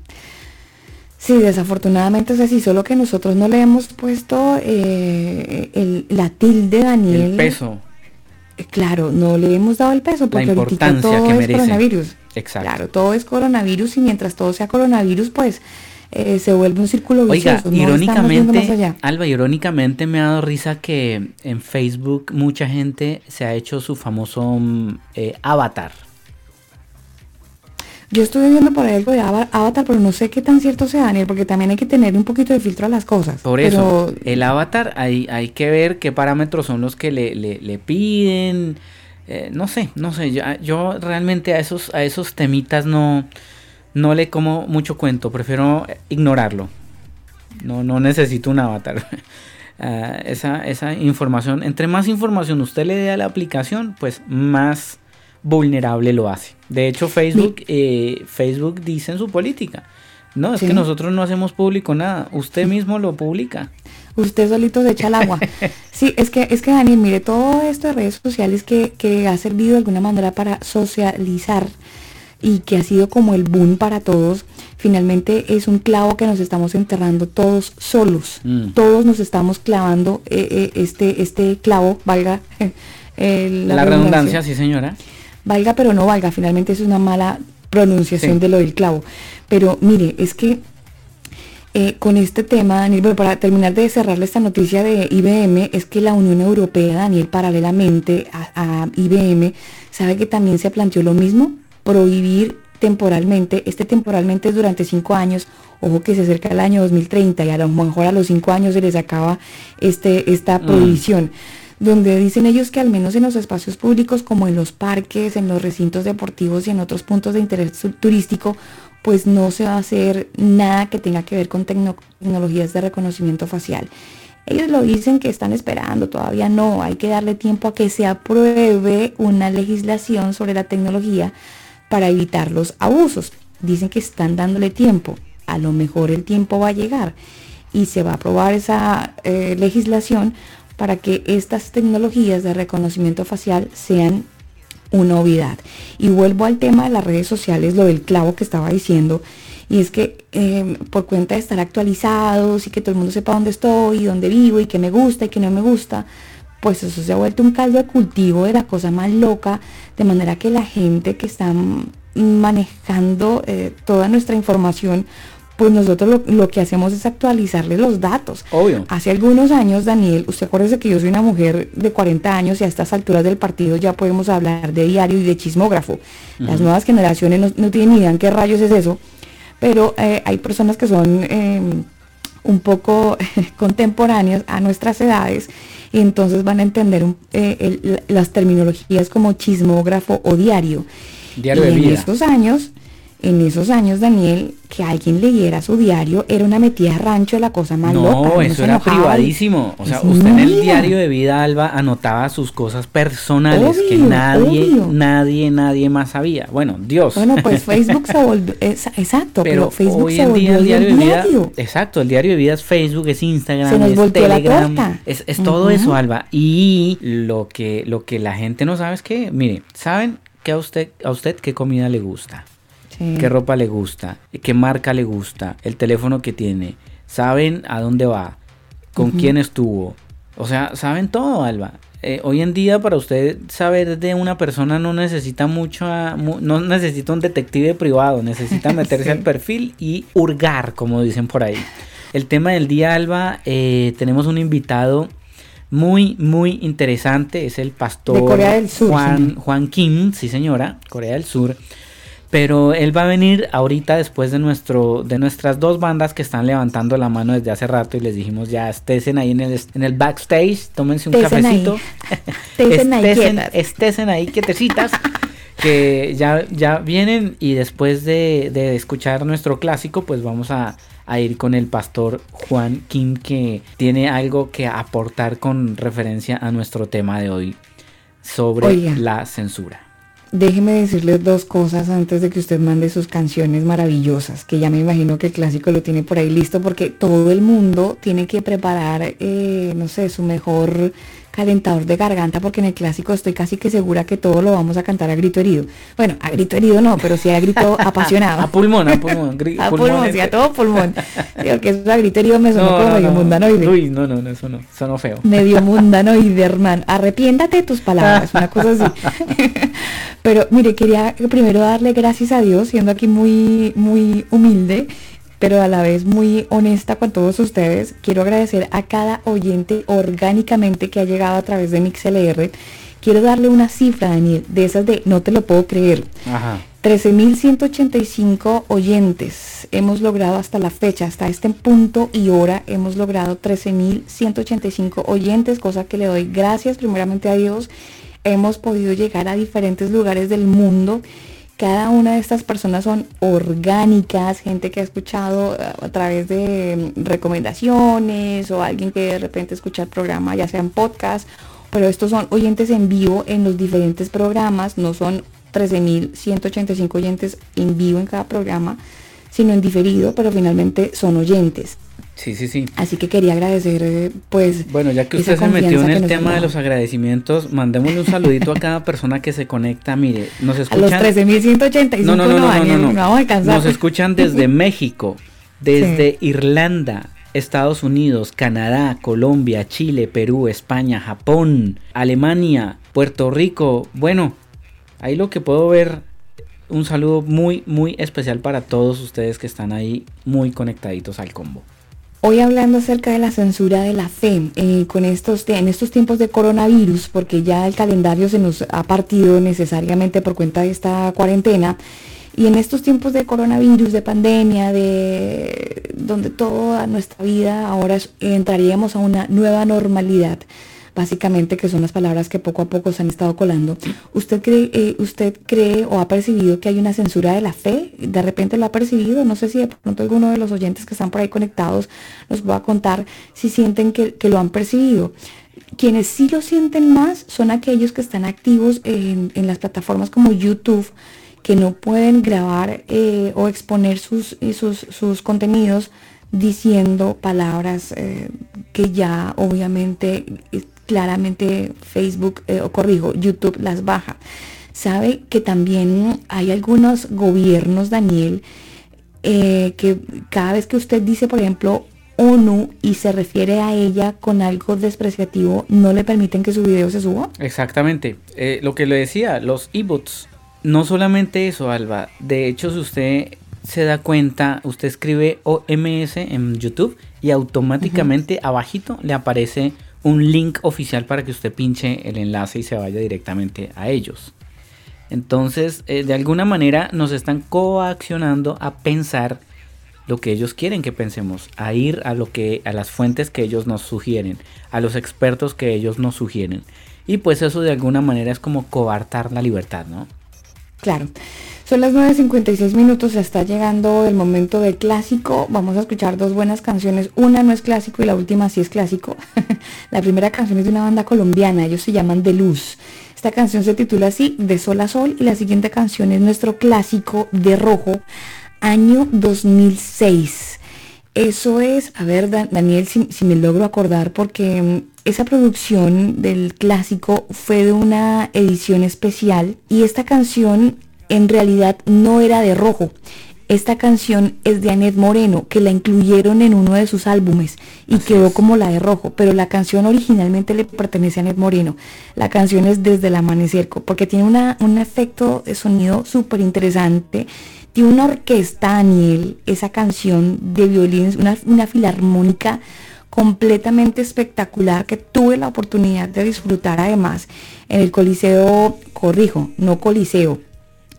Sí, desafortunadamente es así, solo que nosotros no le hemos puesto eh, el, la tilde, Daniel. El peso. Claro, no le hemos dado el peso porque ahorita todo es coronavirus. Exacto. Claro, todo es coronavirus y mientras todo sea coronavirus, pues eh, se vuelve un círculo vicioso. Oiga, irónicamente, Alba, irónicamente me ha dado risa que en Facebook mucha gente se ha hecho su famoso mm, eh, avatar. Yo estuve viendo por ahí algo de Avatar, pero no sé qué tan cierto sea, Daniel, porque también hay que tener un poquito de filtro a las cosas. Por eso, el Avatar hay, hay que ver qué parámetros son los que le, le, piden. Eh, no sé, no sé. Yo, yo, realmente a esos, a esos temitas no, no le como mucho cuento. Prefiero ignorarlo. No, no necesito un Avatar. *laughs* Ah, esa, esa información, entre más información usted le dé a la aplicación, pues más vulnerable lo hace. De hecho, Facebook, eh, Facebook dice en su política, no, es que nosotros no hacemos público nada, usted *laughs* mismo lo publica. Usted solito se echa el agua. *laughs* sí, es que, es que Daniel, mire, todo esto de redes sociales que, que ha servido de alguna manera para socializar y que ha sido como el boom para todos, finalmente es un clavo que nos estamos enterrando todos solos. Mm. Todos nos estamos clavando eh, eh, este, este clavo, valga *laughs* la, redundancia, sí señora valga pero no valga, finalmente es una mala pronunciación de lo del clavo. Pero mire, es que eh, con este tema, Daniel, para terminar de cerrarle esta noticia de IBM, es que la Unión Europea, Daniel, paralelamente a, IBM, sabe que también se planteó lo mismo, prohibir temporalmente, este temporalmente es durante cinco años, ojo que se acerca el año 2030 y a lo mejor a los cinco años se les acaba este, esta mm. Donde dicen ellos que al menos en los espacios públicos como en los parques, en los recintos deportivos y en otros puntos de interés turístico, pues no se va a hacer nada que tenga que ver con tecnologías de reconocimiento facial. Ellos lo dicen que están esperando, todavía no, hay que darle tiempo a que se apruebe una legislación sobre la tecnología para evitar los abusos. Dicen que están dándole tiempo, a lo mejor el tiempo va a llegar y se va a aprobar esa eh, legislación para que estas tecnologías de reconocimiento facial sean una obviedad. Y vuelvo al tema de las redes sociales, lo del clavo que estaba diciendo, y es que em, por cuenta de estar actualizados y que todo el mundo sepa dónde estoy, dónde vivo y qué me gusta y qué no me gusta, pues eso se ha vuelto un caldo de cultivo de la cosa más loca, de manera que la gente que está manejando eh, toda nuestra información pues nosotros lo, que hacemos es actualizarle los datos. Obvio. Hace algunos años, Daniel, usted acuérdese que yo soy una mujer de 40 años y a estas alturas del partido ya podemos hablar de diario y de chismógrafo. Las nuevas generaciones no, tienen ni idea en qué rayos es eso, pero eh, hay personas que son em, un poco *laughs* contemporáneas a nuestras edades y entonces van a entender eh, las terminologías como chismógrafo o diario. Diario y en estos años en esos años, Daniel, que alguien leyera su diario era una metida de rancho, la cosa más loca. No, eso era privadísimo. O sea, usted en el diario de vida, Alba, anotaba sus cosas personales que nadie, nadie, nadie más sabía. Bueno, Dios. Bueno, pues *laughs* Facebook se volvió, exacto, pero, Facebook se volvió el diario, de vida. Exacto, el diario de vida es Facebook, es Instagram, es Telegram, es, es todo eso, Alba. Y lo que, lo que la gente no sabe es que, mire, ¿saben que a usted, a usted qué comida le gusta? Qué ropa le gusta, qué marca le gusta, el teléfono que tiene, saben a dónde va, con quién estuvo. O sea, saben todo, Alba. Eh, hoy en día para usted saber de una persona no necesita mucho, no necesita un detective privado, necesita *laughs* meterse al perfil y hurgar, como dicen por ahí. El tema del día, Alba, eh, tenemos un invitado muy, muy interesante, es el pastor Juan, Juan Kim, sí señora, Corea del Sur. Pero él va a venir ahorita después de nuestro de nuestras dos bandas que están levantando la mano desde hace rato y les dijimos ya estén ahí en el, en el backstage, tómense un cafecito. *laughs* estén, ahí estén ahí quietecitas. *laughs* que ya, ya vienen y después de, de escuchar nuestro clásico pues vamos a, a ir con el pastor Juan Kim que tiene algo que aportar con referencia a nuestro tema de hoy sobre la censura. Déjeme decirles dos cosas antes de que usted mande sus canciones maravillosas, que ya me imagino que el clásico lo tiene por ahí listo, porque todo el mundo tiene que preparar, eh, no sé, su mejor calentador de garganta, porque en el clásico estoy casi que segura que todo lo vamos a cantar a grito herido. Bueno, a grito herido no, pero sí a grito *laughs* apasionado. a pulmón, a pulmón. *laughs* a pulmón, sí, a todo pulmón. *laughs* Digo que eso a grito herido me sonó como medio mundanoide. Uy, no, no, no, eso no, sonó feo. Medio mundanoide, hermano. Arrepiéntate de tus palabras, una cosa así. pero mire, quería primero darle gracias a Dios, siendo aquí muy, muy humilde pero a la vez muy honesta con todos ustedes. Quiero agradecer a cada oyente orgánicamente que ha llegado a través de MixLR. Quiero darle una cifra, Daniel, de esas de no te lo puedo creer. Ajá. 13.185 oyentes hemos logrado hasta la fecha, hasta este punto y hora hemos logrado 13.185 oyentes, cosa que le doy gracias primeramente a Dios. Hemos podido llegar a diferentes lugares del mundo cada una de estas personas son orgánicas, gente que ha escuchado eh, a través de mm, recomendaciones o alguien que de repente escucha el programa, ya sea en podcast, pero estos son oyentes en vivo en los diferentes programas, no son 13.185 oyentes en vivo en cada programa, sino en diferido, pero finalmente son oyentes. Sí, sí, sí. Así que quería agradecer, eh, pues. Bueno, ya que usted se metió en el tema de los agradecimientos, mandémosle un saludito a cada persona que se conecta. Mire, nos escuchan. A los 13.185 no, no, no, no, no, no, vamos a Nos escuchan desde *laughs* México, desde Irlanda, Estados Unidos, Canadá, Colombia, Chile, Perú, España, Japón, Alemania, Puerto Rico. Bueno, ahí lo que puedo ver. Un saludo muy, muy especial para todos ustedes que están ahí muy conectaditos al combo. Hoy hablando acerca de la censura de la fe, eh, con estos, en estos tiempos de coronavirus, porque ya el calendario se nos ha partido necesariamente por cuenta de esta cuarentena, y en estos tiempos de coronavirus, de pandemia, de donde toda nuestra vida ahora entraríamos a una nueva normalidad, básicamente, que son las palabras que poco a poco se han estado colando. ¿Usted cree, eh, ¿Usted cree o ha percibido que hay una censura de la fe? ¿De repente lo ha percibido? No sé si de pronto alguno de los oyentes que están por ahí conectados nos va a contar si sienten que, lo han percibido. Quienes sí lo sienten más son aquellos que están activos en, las plataformas como YouTube, que no pueden grabar eh, o exponer sus, eh, sus, sus contenidos diciendo palabras que ya obviamente claramente Facebook, eh, o corrijo, YouTube las baja. Sabe que también hay algunos gobiernos, Daniel, eh, que cada vez que usted dice, por ejemplo, ONU y se refiere a ella con algo despreciativo, no le permiten que su video se suba. Exactamente. Eh, lo que le decía, los e-bots. No solamente eso, Alba. De hecho, si usted se da cuenta, usted escribe OMS en YouTube y automáticamente abajito le aparece un link oficial para que usted pinche el enlace y se vaya directamente a ellos. Entonces, eh, de alguna manera nos están coaccionando a pensar lo que ellos quieren que pensemos, a ir a lo que a las fuentes que ellos nos sugieren, a los expertos que ellos nos sugieren. Y pues eso de alguna manera es como coartar la libertad, ¿no? Claro. Son las 9.56 minutos, se está llegando el momento del clásico. Vamos a escuchar dos buenas canciones. Una no es clásico y la última sí es clásico. *laughs* la primera canción es de una banda colombiana, ellos se llaman De Luz. Esta canción se titula así, De Sol a Sol, y la siguiente canción es nuestro clásico de rojo, año 2006. Eso es, a ver, Daniel, si, si me logro acordar, porque mm, esa producción del clásico fue de una edición especial y esta canción en realidad no era de rojo. Esta canción es de Anet Moreno, que la incluyeron en uno de sus álbumes y quedó como la de rojo, pero la canción originalmente le pertenece a Anet Moreno. La canción es Desde el Amanecer, porque tiene una, un efecto de sonido súper interesante. Tiene una orquesta, Daniel, esa canción de violines, una, una filarmónica completamente espectacular que tuve la oportunidad de disfrutar además en el Coliseo, corrijo, no Coliseo,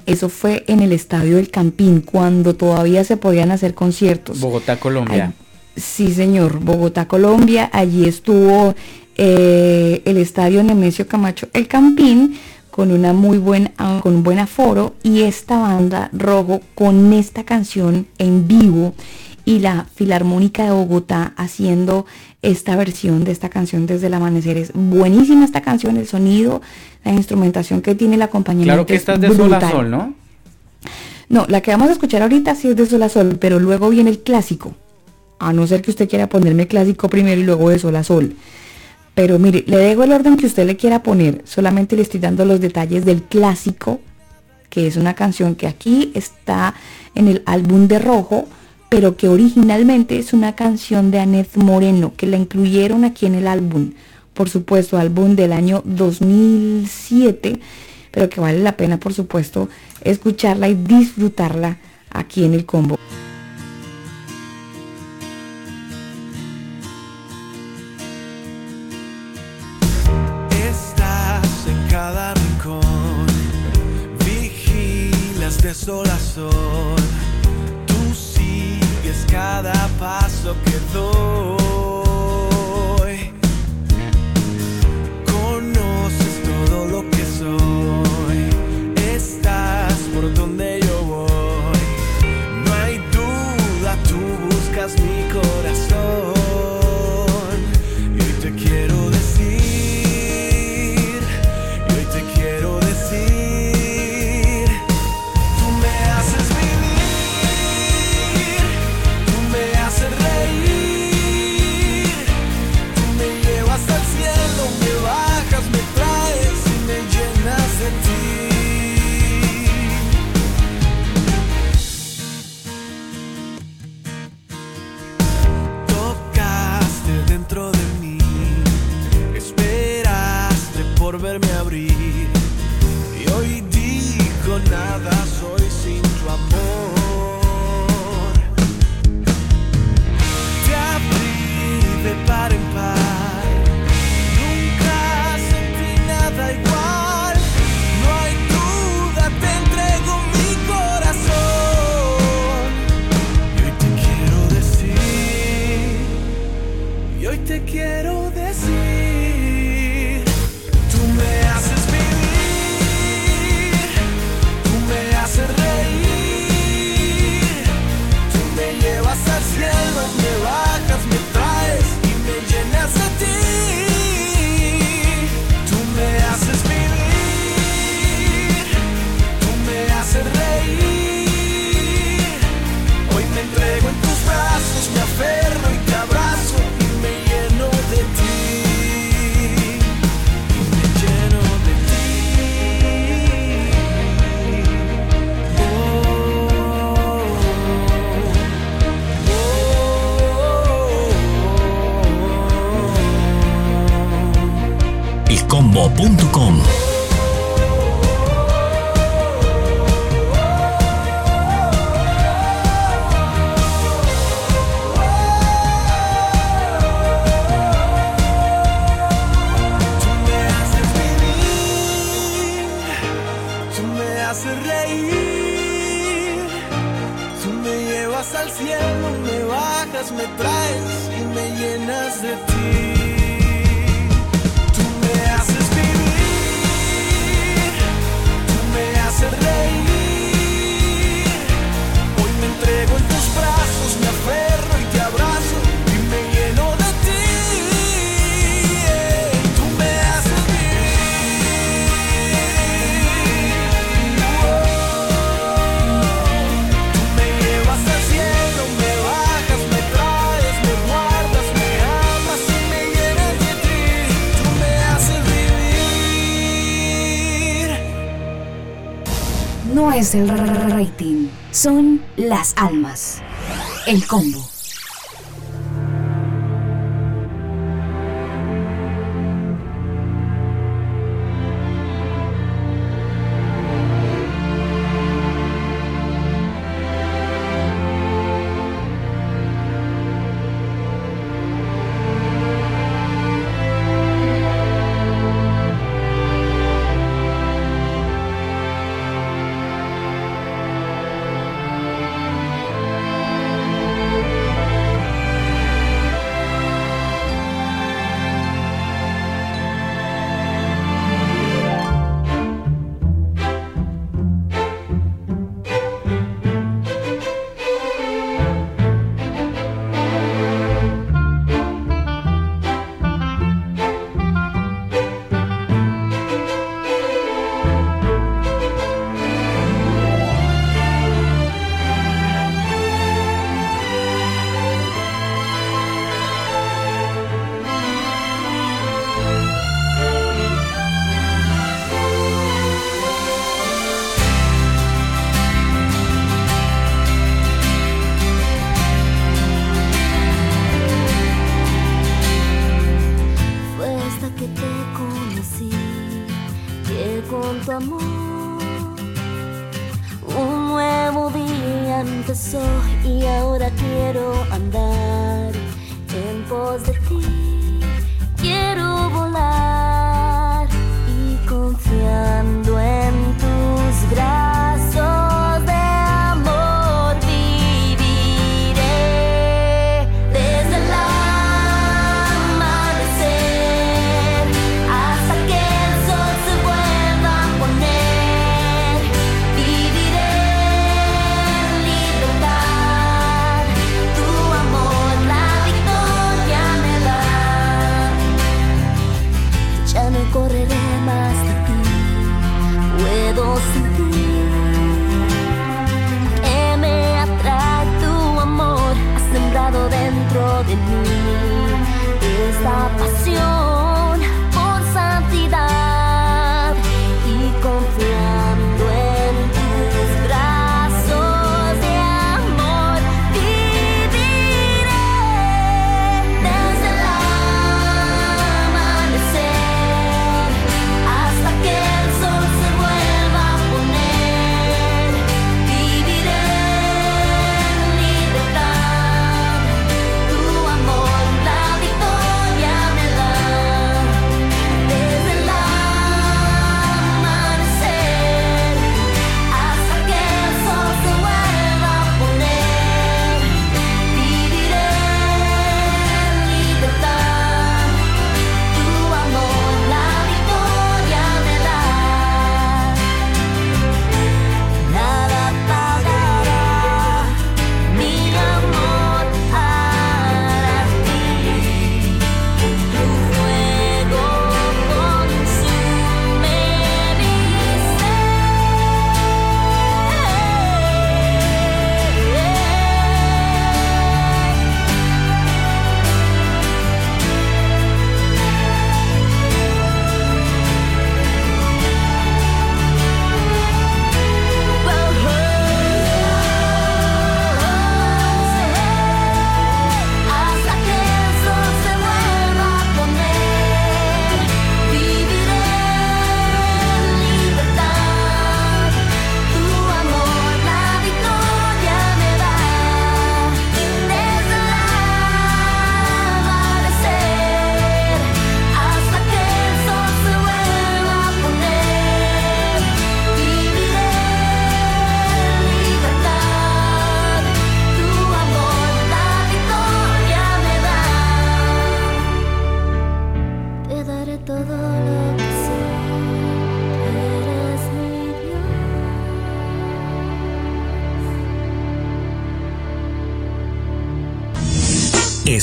eso fue en el estadio del Campín, cuando todavía se podían hacer conciertos. Bogotá, Colombia. sí, señor, Bogotá, Colombia. Allí estuvo eh, el estadio Nemesio Camacho, el Campín, con una muy buena, con un buen aforo y esta banda rojo con esta canción en vivo y la Filarmónica de Bogotá haciendo esta versión de esta canción desde el amanecer. Es buenísima esta canción, el sonido, la instrumentación que tiene la compañía. Claro que esta es de sol a sol, ¿no? No, la que vamos a escuchar ahorita sí es de sol a sol, pero luego viene el clásico. A no ser que usted quiera ponerme clásico primero y luego de sol a sol. Pero mire, le dejo el orden que usted le quiera poner. Solamente le estoy dando los detalles del clásico, que es una canción que aquí está en el álbum de rojo pero que originalmente es una canción de Anet Moreno, que la incluyeron aquí en el álbum, por supuesto, álbum del año 2007, pero que vale la pena, por supuesto, escucharla y disfrutarla aquí en el combo. Estás en cada rincón, vigilas de sol a sol cada paso que doy. elcombo.com es el rating, son las almas. El combo.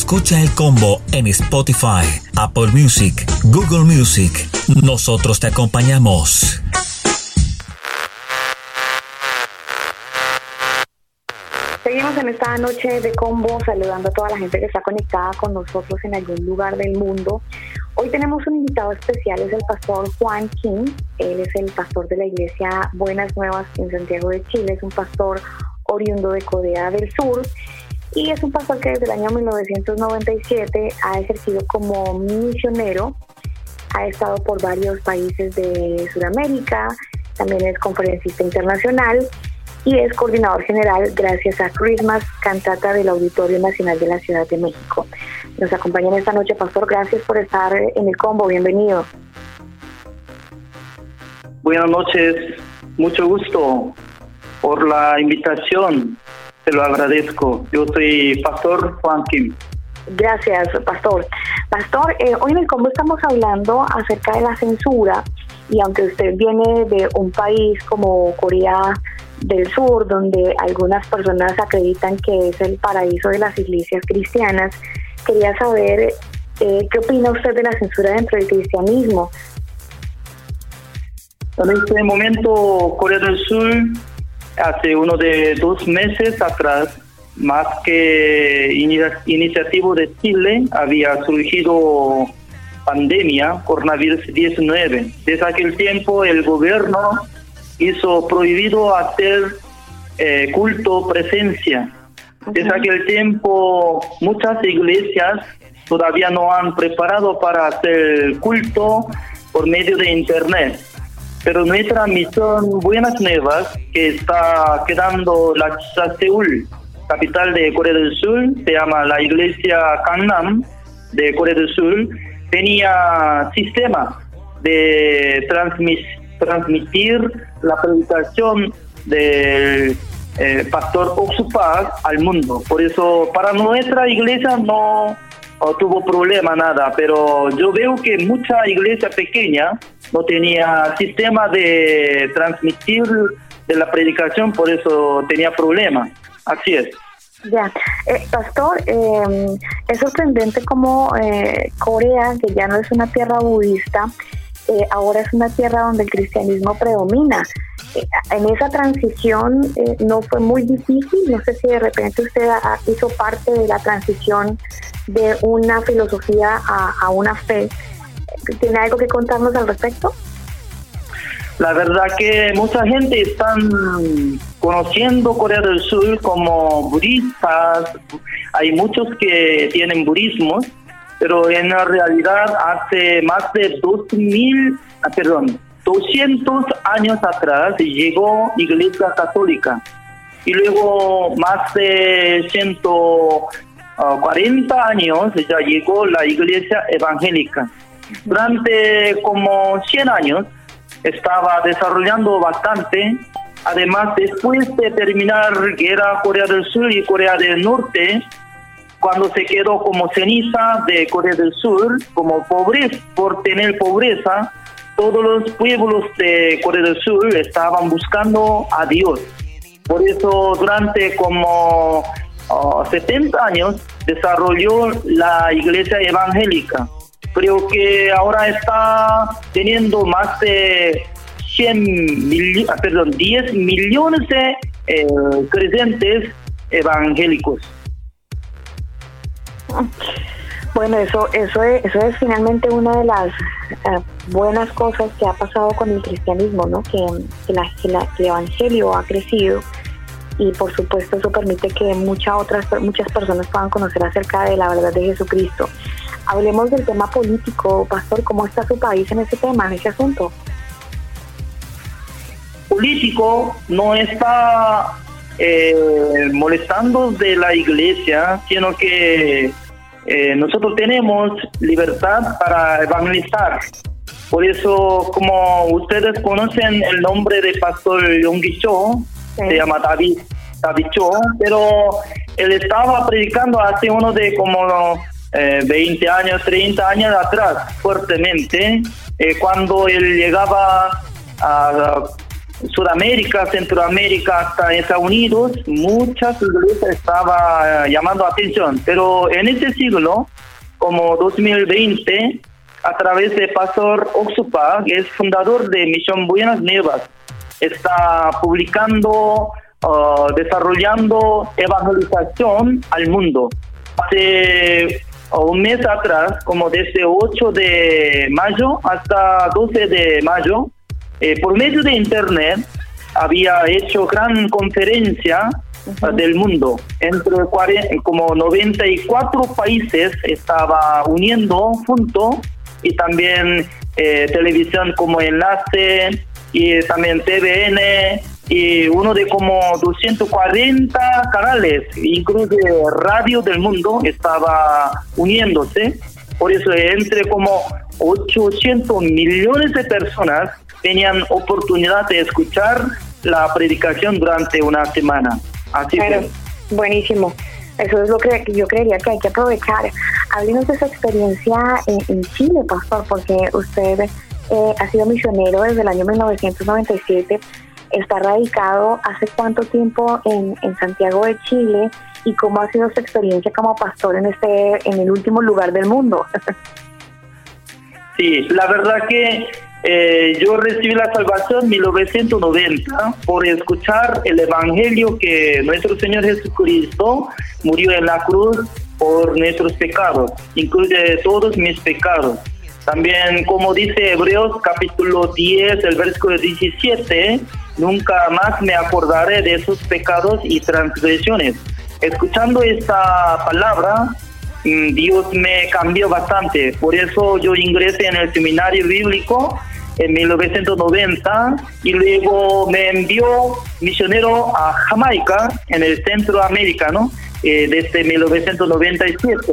Escucha el combo en Spotify, Apple Music, Google Music. Nosotros te acompañamos. Seguimos en esta noche de combo saludando a toda la gente que está conectada con nosotros en algún lugar del mundo Hoy tenemos un invitado especial, es el pastor Juan King. Él es el pastor de la iglesia Buenas Nuevas en Santiago de Chile. Es un pastor oriundo de Corea del Sur y es un pastor que desde el año 1997 ha ejercido como misionero. Ha estado por varios países de Sudamérica, también es conferencista internacional y es coordinador general gracias a Christmas, cantata del Auditorio Nacional de la Ciudad de México. Nos acompañan esta noche, Pastor. Gracias por estar en el combo. Bienvenido. Buenas noches. Mucho gusto por la invitación. Te lo agradezco. Yo soy Pastor Juan Kim. Gracias, Pastor. Pastor, eh, hoy en el combo estamos hablando acerca de la censura y aunque usted viene de un país como Corea del Sur, donde algunas personas acreditan que es el paraíso de las iglesias cristianas, quería saber eh, qué opina usted de la censura dentro del cristianismo. En este momento, Corea del Sur, hace uno de dos meses atrás, más que iniciativa de Chile, había surgido pandemia, coronavirus 19. Desde aquel tiempo el gobierno hizo prohibido hacer eh, culto presencia. Desde aquel tiempo muchas iglesias todavía no han preparado para hacer culto por medio de internet. Pero nuestra misión Buenas Nuevas, que está quedando la Seúl, capital de Corea del Sur, se llama la iglesia Gangnam de Corea del Sur, tenía sistema de transmitir la predicación del eh, pastor Oxupak al mundo. Por eso para nuestra iglesia no tuvo problema nada, pero yo veo que mucha iglesia pequeña no tenía sistema de transmitir de la predicación, por eso tenía problema. Así es. Ya, eh, pastor, eh, es sorprendente como eh, Corea, que ya no es una tierra budista, eh, ahora es una tierra donde el cristianismo predomina. En esa transición no fue muy difícil, no sé si de repente usted hizo parte de la transición de una filosofía a, a una fe. ¿Tiene algo que contarnos al respecto? La verdad que mucha gente está conociendo Corea del Sur como budistas, hay muchos que tienen budismo, pero en la realidad hace más de 2000, ah, perdón, 200 años atrás llegó Iglesia Católica y luego más de 140 años ya llegó la Iglesia Evangélica. Durante como 100 años estaba desarrollando bastante. Además, después de terminar guerra Corea del Sur y Corea del Norte, cuando se quedó como ceniza de Corea del Sur, como pobreza, por tener pobreza, todos los pueblos de Corea del Sur estaban buscando a Dios. Por eso durante como 70 ah, años desarrolló la iglesia evangélica creo que ahora está teniendo más de 100 mil, ah, perdón, 10 millones de eh, creyentes evangélicos. Bueno, eso, eso, es, eso es finalmente una de las eh, buenas cosas que ha pasado con el cristianismo, ¿no? Que, la, que, el evangelio ha crecido y por supuesto eso permite que muchas otras muchas personas puedan conocer acerca de la verdad de Jesucristo. Hablemos del tema político, Pastor, ¿cómo está su país en ese tema, en ese asunto? Político no está eh, molestando de la iglesia, sino que eh, nosotros tenemos libertad para evangelizar. Por eso, como ustedes conocen el nombre de Pastor Yonggi Cho, se llama David, David Cho, pero él estaba predicando hace uno de como 20 eh, años, 30 años atrás, fuertemente, eh, cuando él llegaba a Sudamérica, Centroamérica, hasta Estados Unidos, muchas iglesias estaban llamando atención, pero en ese siglo, como 2020, a través de Pastor Oxupa, que es fundador de Misión Buenas Nuevas, está publicando, uh, desarrollando evangelización al mundo. Hace un mes atrás, como desde 8 de mayo hasta 12 de mayo, eh, por medio de internet había hecho gran conferencia del mundo. Entre como 94 países estaba uniendo junto y también eh, televisión como enlace y también TVN y uno de como 240 canales, incluso radio del mundo, estaba uniéndose. Por eso entre como 800 millones de personas tenían oportunidad de escuchar la predicación durante una semana. Así que. Buenísimo. Eso es lo que yo creería que hay que aprovechar. Háblenos de su experiencia en, Chile, pastor, porque usted eh, ha sido misionero desde el año 1997 está radicado hace cuánto tiempo en, Santiago de Chile y cómo ha sido su experiencia como pastor en este en el último lugar del mundo. *laughs* sí, la verdad que eh, yo recibí la salvación en 1990 por escuchar el evangelio que nuestro Señor Jesucristo murió en la cruz por nuestros pecados, incluye todos mis pecados. También, como dice Hebreos capítulo 10, el versículo 17, nunca más me acordaré de esos pecados y transgresiones. Escuchando esta palabra, mm, Dios me cambió bastante. Por eso yo ingresé en el seminario bíblico en 1990 y luego me envió misionero a Jamaica en el centro americano eh, desde 1997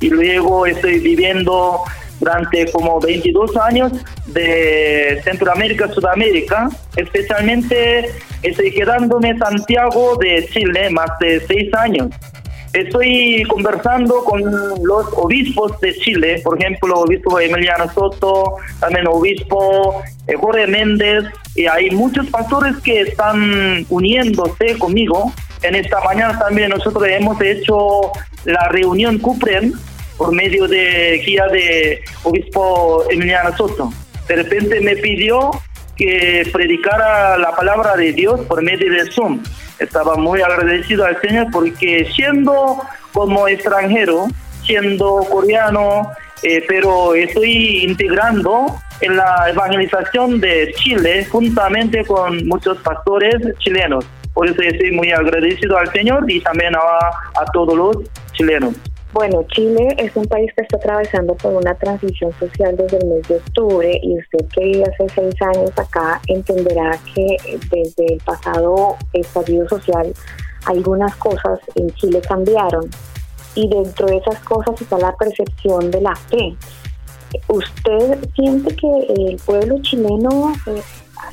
y luego estoy viviendo durante como 22 años de Centroamérica, Sudamérica, especialmente estoy quedándome en Santiago de Chile más de 6 años. Estoy conversando con los obispos de Chile, por ejemplo, obispo Emiliano Soto, también obispo eh, Jorge Méndez, y hay muchos pastores que están uniéndose conmigo. En esta mañana también nosotros hemos hecho la reunión CUPREM, por medio de guía de obispo Emiliano Soto. De repente me pidió que predicara la palabra de Dios por medio de Zoom. Estaba muy agradecido al Señor porque siendo como extranjero, siendo coreano, eh, pero estoy integrando en la evangelización de Chile juntamente con muchos pastores chilenos. Por eso estoy muy agradecido al Señor y también a, a todos los chilenos. Bueno, Chile es un país que está atravesando por una transición social desde el mes de octubre y usted que vive hace seis años acá entenderá que desde el pasado estallido social algunas cosas en Chile cambiaron y dentro de esas cosas está la percepción de la fe. ¿Usted siente que el pueblo chileno eh,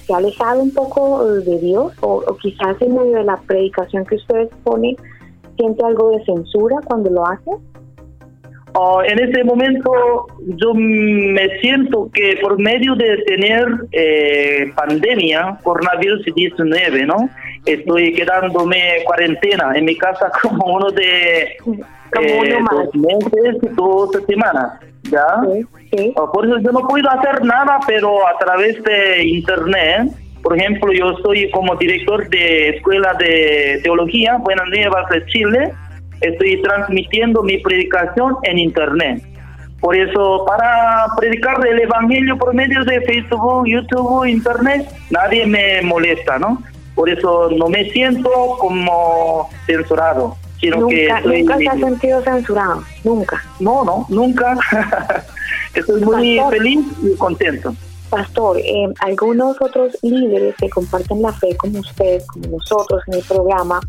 se ha alejado un poco de Dios o, quizás en medio de la predicación que usted pone siente algo de censura cuando lo hace? Oh, en este momento yo me siento que por medio de tener eh, pandemia, coronavirus 19, ¿no? Estoy quedándome cuarentena en mi casa *laughs* como uno de eh, dos meses, dos semanas, ¿ya? Oh, por eso yo no puedo hacer nada, pero a través de internet, por ejemplo, yo soy como director de Escuela de Teología Buenas Nuevas de Chile, estoy transmitiendo mi predicación en internet. Por eso, para predicar el evangelio por medio de Facebook, YouTube, internet, nadie me molesta, ¿no? Por eso no me siento como censurado. Sino nunca, que nunca se ha sentido censurado, nunca. No, no, nunca. *laughs* estoy muy feliz y contento. Pastor, eh, algunos otros líderes que comparten la fe como usted, como nosotros en el programa,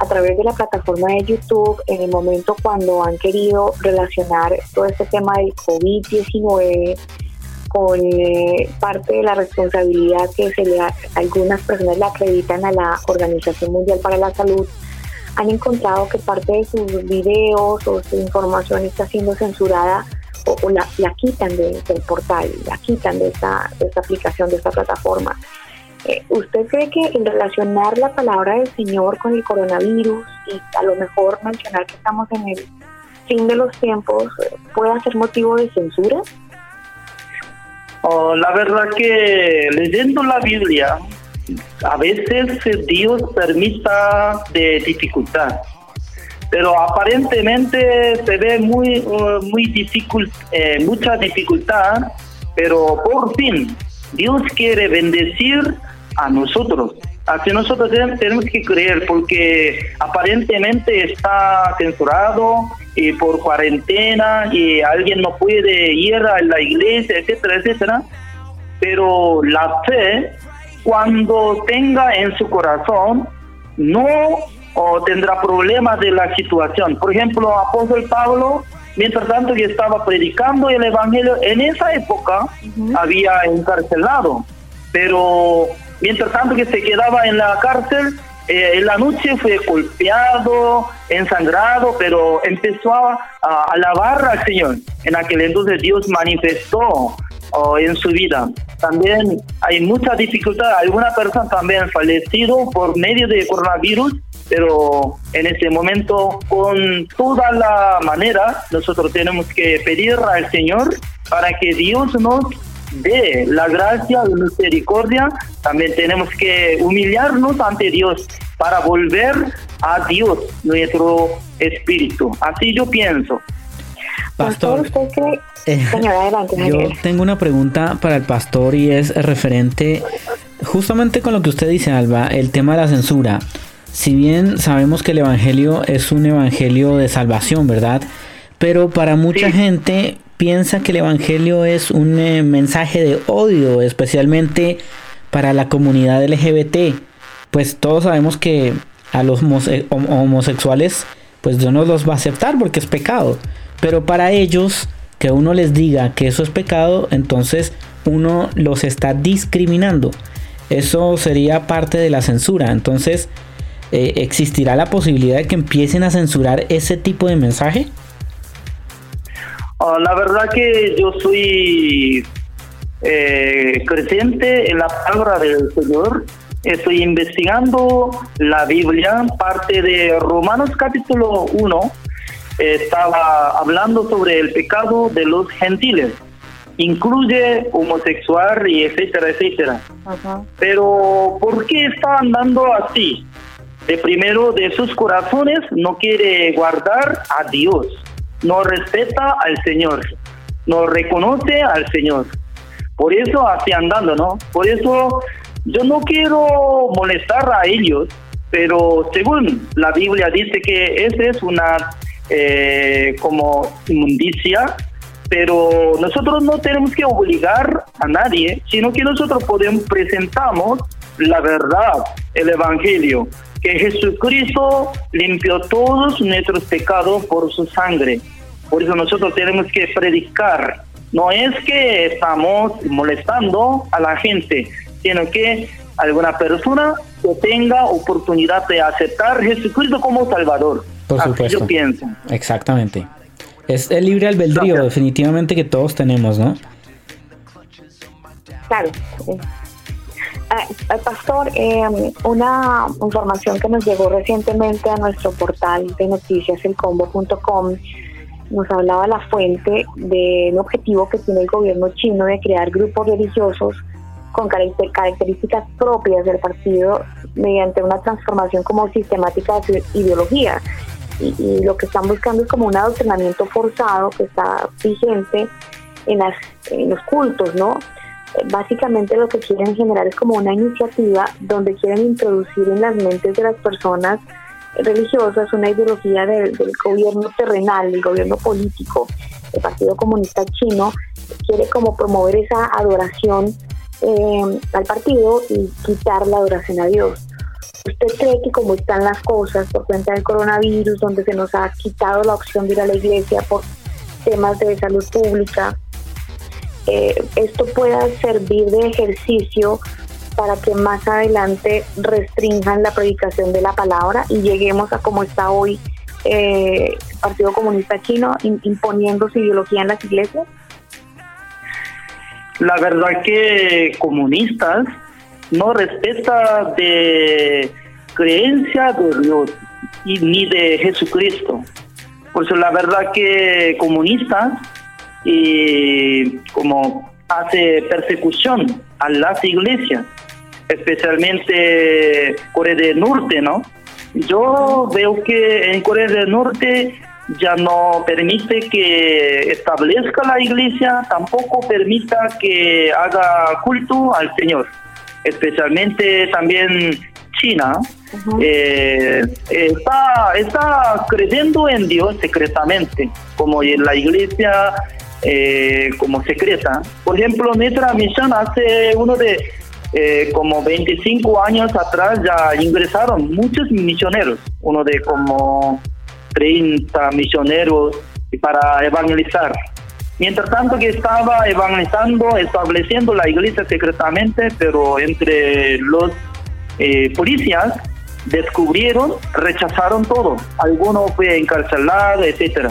a través de la plataforma de YouTube en el momento cuando han querido relacionar todo este tema del COVID-19 con eh, parte de la responsabilidad que se le algunas personas le acreditan a la Organización Mundial para la Salud, han encontrado que parte de sus videos o su información está siendo censurada o, la, quitan del portal, la quitan de esta, de esta aplicación, de esta plataforma. Eh, ¿Usted cree que en relacionar la palabra del Señor con el coronavirus y a lo mejor mencionar que estamos en el fin de los tiempos eh, puede ser motivo de censura? Oh, la verdad que leyendo la Biblia, a veces Dios permita de dificultad. Pero aparentemente se ve muy, uh, muy difícil, eh, mucha dificultad, pero por fin Dios quiere bendecir a nosotros. Así nosotros tenemos que creer porque aparentemente está censurado y por cuarentena y alguien no puede ir a la iglesia, etcétera, etcétera. Pero la fe, cuando tenga en su corazón, no tendrá problemas de la situación. Por ejemplo, apóstol Pablo, mientras tanto que estaba predicando el evangelio, en esa época había encarcelado, pero mientras tanto que se quedaba en la cárcel, eh, en la noche fue golpeado, ensangrado, pero empezó a, alabar al Señor. En aquel entonces Dios manifestó oh, en su vida. También hay mucha dificultad. Alguna persona también fallecido por medio de coronavirus, pero en este momento, con toda la manera, nosotros tenemos que pedir al Señor para que Dios nos de la gracia y misericordia, también tenemos que humillarnos ante Dios para volver a Dios, nuestro espíritu. Así yo pienso. Pastor, eh, yo tengo una pregunta para el pastor y es referente justamente con lo que usted dice, Alba, el tema de la censura. Si bien sabemos que el Evangelio es un Evangelio de salvación, ¿verdad? Pero para mucha gente piensa que el Evangelio es un eh, mensaje de odio, especialmente para la comunidad LGBT. Pues todos sabemos que a los homosexuales, pues Dios no los va a aceptar porque es pecado. Pero para ellos, que uno les diga que eso es pecado, entonces uno los está discriminando. Eso sería parte de la censura. Entonces, eh, ¿existirá la posibilidad de que empiecen a censurar ese tipo de mensaje? Ah, la verdad que yo soy eh, creciente en la palabra del Señor. Estoy investigando la Biblia, parte de Romanos capítulo 1. estaba hablando sobre el pecado de los gentiles. Incluye homosexual y etcétera, etcétera. Pero ¿por qué está andando así? De primero de sus corazones no quiere guardar a Dios no respeta al Señor, no reconoce al Señor. Por eso así andando, ¿no? Por eso yo no quiero molestar a ellos, pero según la Biblia dice que esa es una eh, como inmundicia, pero nosotros no tenemos que obligar a nadie, sino que nosotros podemos presentamos la verdad, el Evangelio, que Jesucristo limpió todos nuestros pecados por su sangre. Por eso nosotros tenemos que predicar. No es que estamos molestando a la gente, sino que alguna persona que tenga oportunidad de aceptar a Jesucristo como Salvador. Por supuesto. yo pienso. Exactamente. Es el libre albedrío, definitivamente que todos tenemos, ¿no? Claro. Eh, pastor, eh, una información que nos llegó recientemente a nuestro portal de noticias, elcombo.com, nos hablaba la fuente del objetivo que tiene el gobierno chino de crear grupos religiosos con características propias del partido mediante una transformación como sistemática de su ideología. Y, lo que están buscando es como un adoctrinamiento forzado que está vigente en, las, en los cultos, ¿no? Básicamente lo que quieren generar es como una iniciativa donde quieren introducir en las mentes de las personas religiosas una ideología del, gobierno terrenal, del gobierno político. El Partido Comunista Chino quiere como promover esa adoración eh, al partido y quitar la adoración a Dios. ¿Usted cree que como están las cosas por cuenta del coronavirus, donde se nos ha quitado la opción de ir a la iglesia por temas de salud pública, eh, esto pueda servir de ejercicio para que más adelante restrinjan la predicación de la palabra y lleguemos a como está hoy eh, el Partido Comunista Chino imponiendo su ideología en las iglesias? La verdad que comunistas no respeta de creencia de Dios y, ni de Jesucristo. Por la verdad que comunistas y como hace persecución a las iglesias especialmente Corea del Norte, ¿no? Yo veo que en Corea del Norte ya no permite que establezca la iglesia, tampoco permita que haga culto al Señor, especialmente también China. eh, está, está creyendo en Dios secretamente, como en la iglesia eh, como secreta. Por ejemplo, nuestra misión hace uno de eh, como 25 años atrás ya ingresaron muchos misioneros, uno de como 30 misioneros para evangelizar. Mientras tanto que estaba evangelizando, estableciendo la iglesia secretamente, pero entre los eh, policías descubrieron, rechazaron todo. Algunos fue encarcelado, etcétera.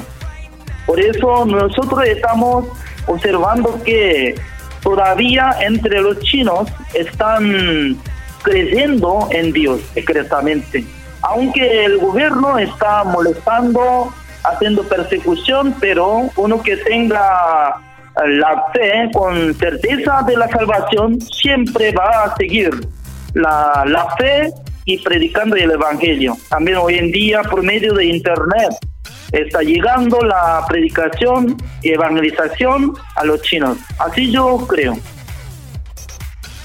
Por eso nosotros estamos observando que todavía entre los chinos están creyendo en Dios secretamente. Aunque el gobierno está molestando, haciendo persecución, pero uno que tenga la fe con certeza de la salvación siempre va a seguir la, la fe y predicando el evangelio. También hoy en día por medio de internet está llegando la predicación y evangelización a los chinos. Así yo creo.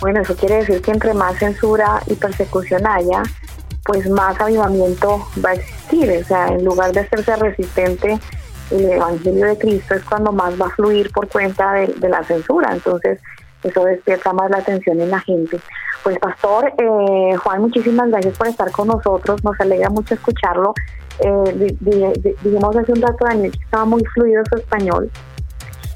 Bueno, eso quiere decir que entre más censura y persecución haya, pues más avivamiento va a existir. O sea, en lugar de hacerse resistente, el Evangelio de Cristo es cuando más va a fluir por cuenta de, de la censura. Entonces, eso despierta más la atención en la gente. Pues Pastor eh, Juan, muchísimas gracias por estar con nosotros, nos alegra mucho escucharlo. Eh, dijimos hace un rato, Daniel, que estaba muy fluido su español.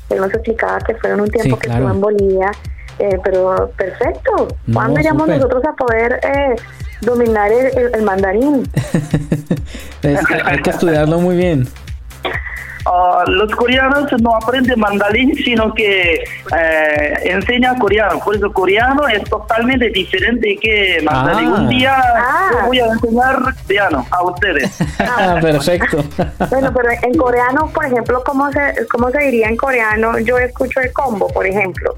Él nos explicaba que fueron un tiempo Sí, que claro. estuvo en Bolivia, eh, pero perfecto. No, ¿Cuándo iríamos súper. nosotros a poder eh, dominar el, el- el mandarín? *laughs* Es hay que estudiarlo muy bien. Ah, los coreanos no aprenden mandarín, sino que eh, enseñan coreano. Por eso coreano es totalmente diferente que mandarín. Ah. Un día Ah. yo voy a enseñar coreano a ustedes. Ah, perfecto. Bueno, pero en coreano, por ejemplo, ¿cómo se, ¿cómo se diría en coreano? Yo escucho el combo, por ejemplo.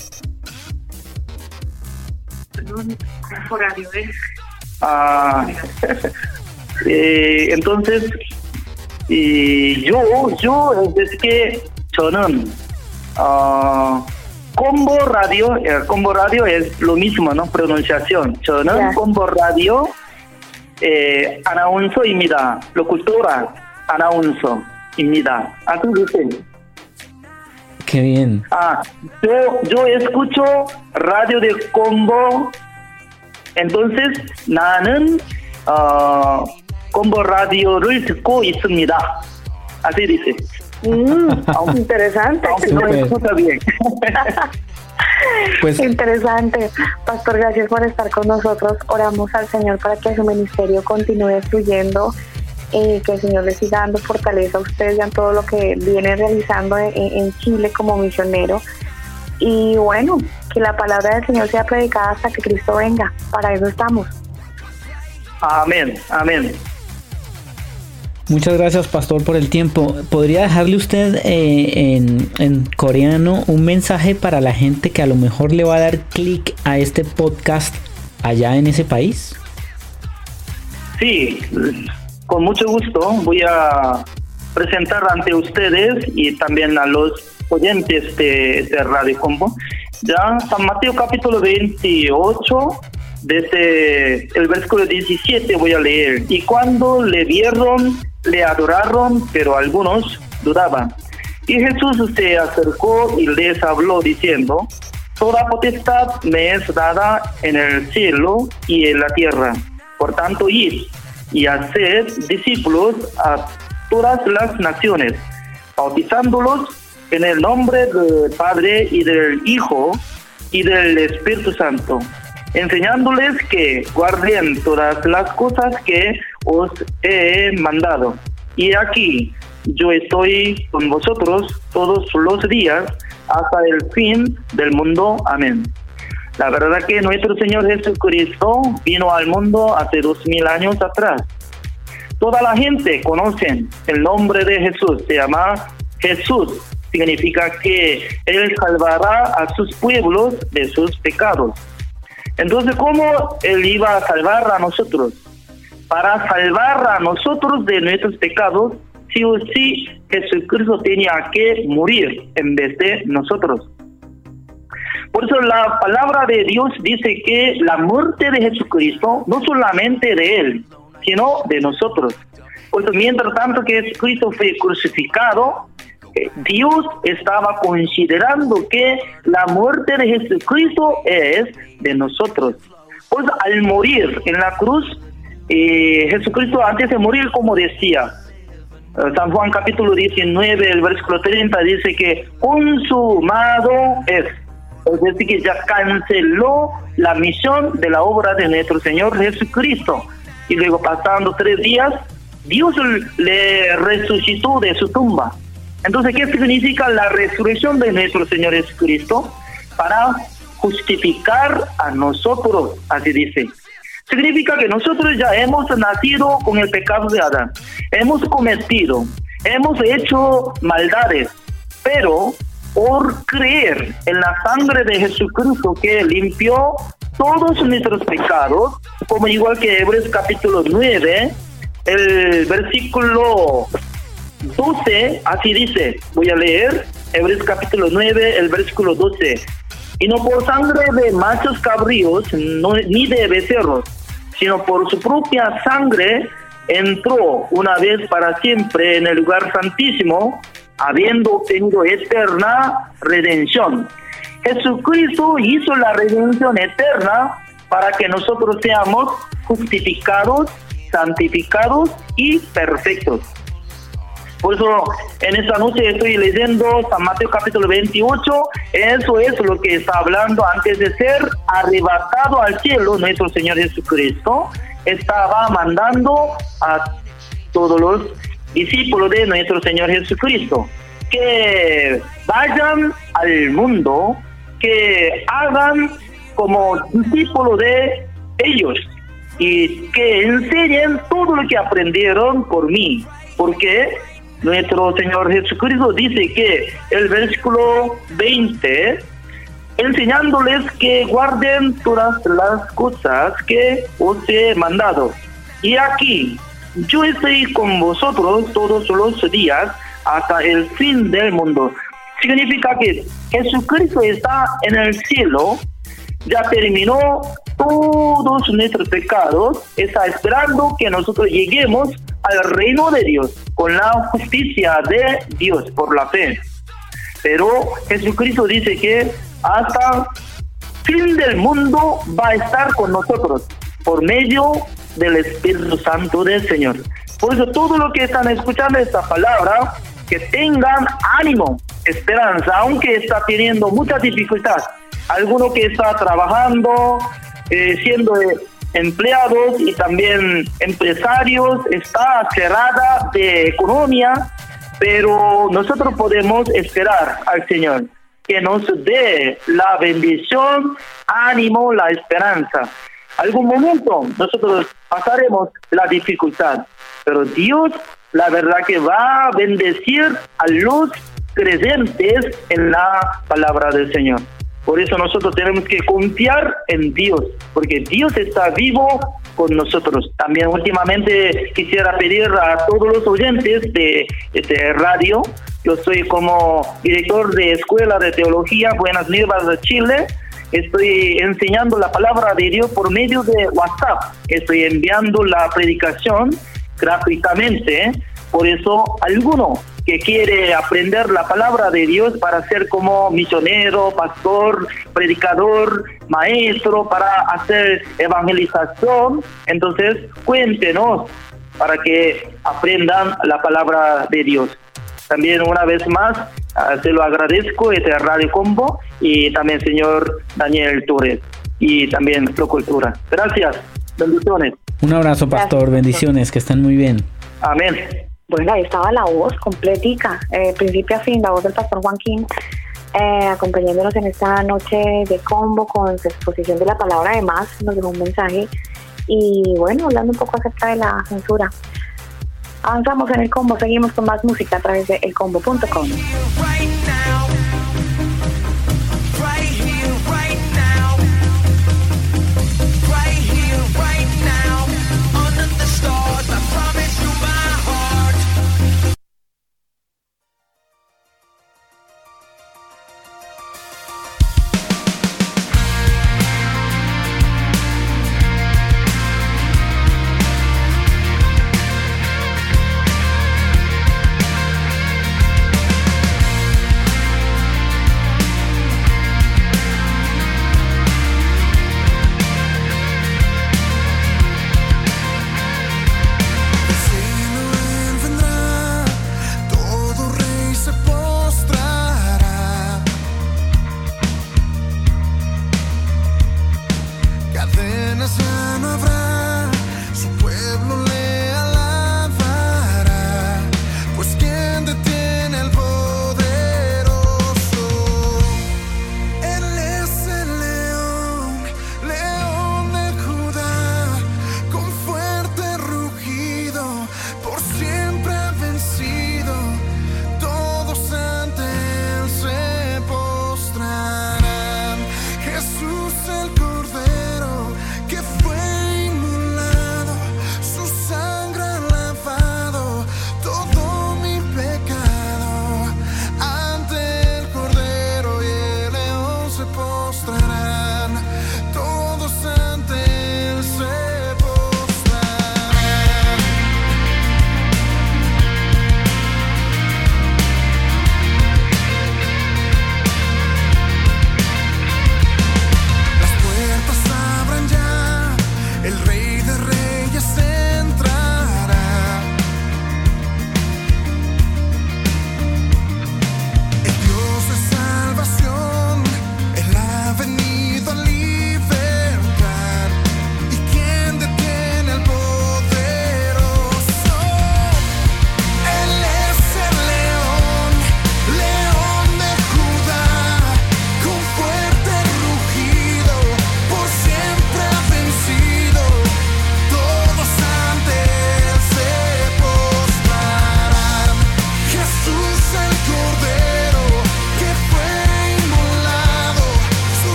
Ah, *laughs* eh, entonces, yo, yo, es que 저는, ah, combo radio, eh, combo radio es lo mismo, ¿no? Pronunciación. 저는 Ya. combo radio, eh, 아나운서입니다. locutora, 아나운서입니다. Así dice. Qué bien. Ah, yo, yo escucho radio de combo. entonces 나는 어, combo radio를 듣고 있습니다. Así dice. Mm, interesante. Aunque *laughs* no Súper. escucha bien. Pues Interesante. Pastor, gracias por estar con nosotros. Oramos al Señor para que su ministerio continúe fluyendo, eh, que el Señor le siga dando fortaleza a usted y a todo lo que viene realizando en, en Chile como misionero. Y bueno, que la palabra del Señor sea predicada hasta que Cristo venga. Para eso estamos. Amén, amén. muchas gracias, pastor, por el tiempo. ¿Podría dejarle usted eh, en, coreano un mensaje para la gente que a lo mejor le va a dar clic a este podcast allá en ese país? Sí, con mucho gusto voy a presentar ante ustedes y también a los oyentes de, de Radio Combo. Ya San Mateo capítulo 28, desde el versículo 17 voy a leer. Y cuando le vieron, le adoraron, pero algunos dudaban. Y Jesús se acercó y les habló diciendo, Toda potestad me es dada en el cielo y en la tierra. Por tanto, id y haced discípulos a todas las naciones, bautizándolos en el nombre del Padre y del Hijo y del Espíritu Santo, enseñándoles que guarden todas las cosas que os he mandado. Y aquí yo estoy con vosotros todos los días hasta el fin del mundo. Amén. La verdad que nuestro Señor Jesucristo vino al mundo hace dos mil años atrás. Toda la gente conoce el nombre de Jesús, se llama Jesús. Significa que Él salvará a sus pueblos de sus pecados. Entonces, ¿cómo Él iba a salvar a nosotros? Para salvar a nosotros de nuestros pecados, sí o sí Jesucristo tenía que morir en vez de nosotros. Por eso la palabra de Dios dice que la muerte de Jesucristo, no solamente de Él, sino de nosotros. Por eso mientras tanto que Jesucristo fue crucificado, eh, Dios estaba considerando que la muerte de Jesucristo es de nosotros. Pues al morir en la cruz, eh, Jesucristo antes de morir, como decía, eh, San Juan capítulo 19, el versículo 30 dice que consumado es. Es decir, que ya canceló la misión de la obra de nuestro Señor Jesucristo. Y luego pasando tres días, Dios le resucitó de su tumba. Entonces, ¿qué significa la resurrección de nuestro Señor Jesucristo? Para justificar a nosotros, así dice. Significa que nosotros ya hemos nacido con el pecado de Adán, hemos cometido, hemos hecho maldades, pero por creer en la sangre de Jesucristo que limpió todos nuestros pecados, como igual que Hebreos capítulo 9, el versículo 12, así dice, voy a leer, Hebreos capítulo 9, el versículo 12. Y no por sangre de machos cabríos, ni de becerros, sino por su propia sangre entró una vez para siempre en el lugar santísimo, habiendo obtenido eterna redención. Jesucristo hizo la redención eterna para que nosotros seamos justificados, santificados y perfectos. Por eso en esta noche estoy leyendo San Mateo capítulo 28. Eso es lo que está hablando antes de ser arrebatado al cielo nuestro Señor Jesucristo. Estaba mandando a todos los discípulos de nuestro Señor Jesucristo que vayan al mundo, que hagan como discípulos de ellos y que enseñen todo lo que aprendieron por mí. Porque nuestro Señor Jesucristo dice que el versículo 20, enseñándoles que guarden todas las cosas que os he mandado. Y aquí, yo estoy con vosotros todos los días hasta el fin del mundo. Significa que Jesucristo está en el cielo, ya terminó todos nuestros pecados, está esperando que nosotros lleguemos al reino de Dios con la justicia de Dios por la fe. Pero Jesucristo dice que hasta fin del mundo va a estar con nosotros por medio del Espíritu Santo del Señor. Por eso todo lo que están escuchando esta palabra, que tengan ánimo, esperanza, aunque está teniendo mucha dificultad. Alguno que está trabajando, eh, siendo empleados y también empresarios, está cerrada de economía, pero nosotros podemos esperar al Señor que nos dé la bendición, ánimo, la esperanza. Algún momento nosotros pasaremos la dificultad, pero Dios la verdad que va a bendecir a los creyentes en la palabra del Señor. Por eso nosotros tenemos que confiar en Dios, porque Dios está vivo con nosotros. También últimamente quisiera pedir a todos los oyentes de este radio, yo soy como director de Escuela de Teología Buenas Nuevas de Chile, estoy enseñando la palabra de Dios por medio de WhatsApp, estoy enviando la predicación gratuitamente, por eso alguno que quiere aprender la palabra de Dios para ser como misionero, pastor, predicador, maestro, para hacer evangelización, entonces cuéntenos para que aprendan la palabra de Dios. También una vez más, ah, se lo agradezco, este Radio Combo, y también señor Daniel Torres, y también Procultura. Gracias, bendiciones. Un abrazo, pastor, bendiciones, que estén muy bien. Amén. Bueno, ahí estaba la voz completica, eh, principio a fin, la voz del pastor Joaquín, eh, acompañándonos en esta noche de combo con su exposición de la palabra. Además, nos dejó un mensaje y bueno, hablando un poco acerca de la censura. Avanzamos en el combo, seguimos con más música a través de elcombo.com.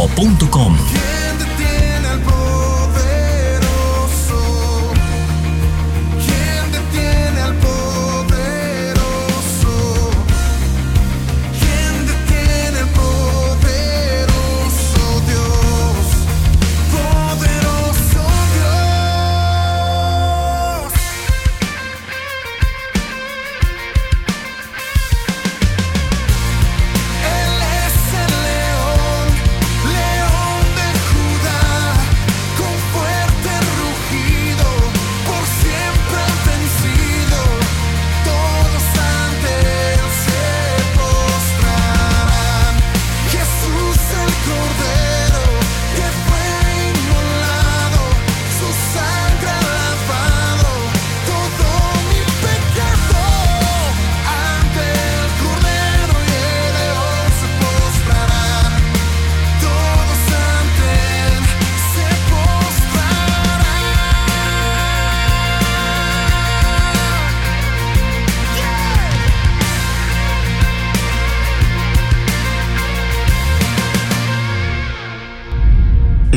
elcombo.com.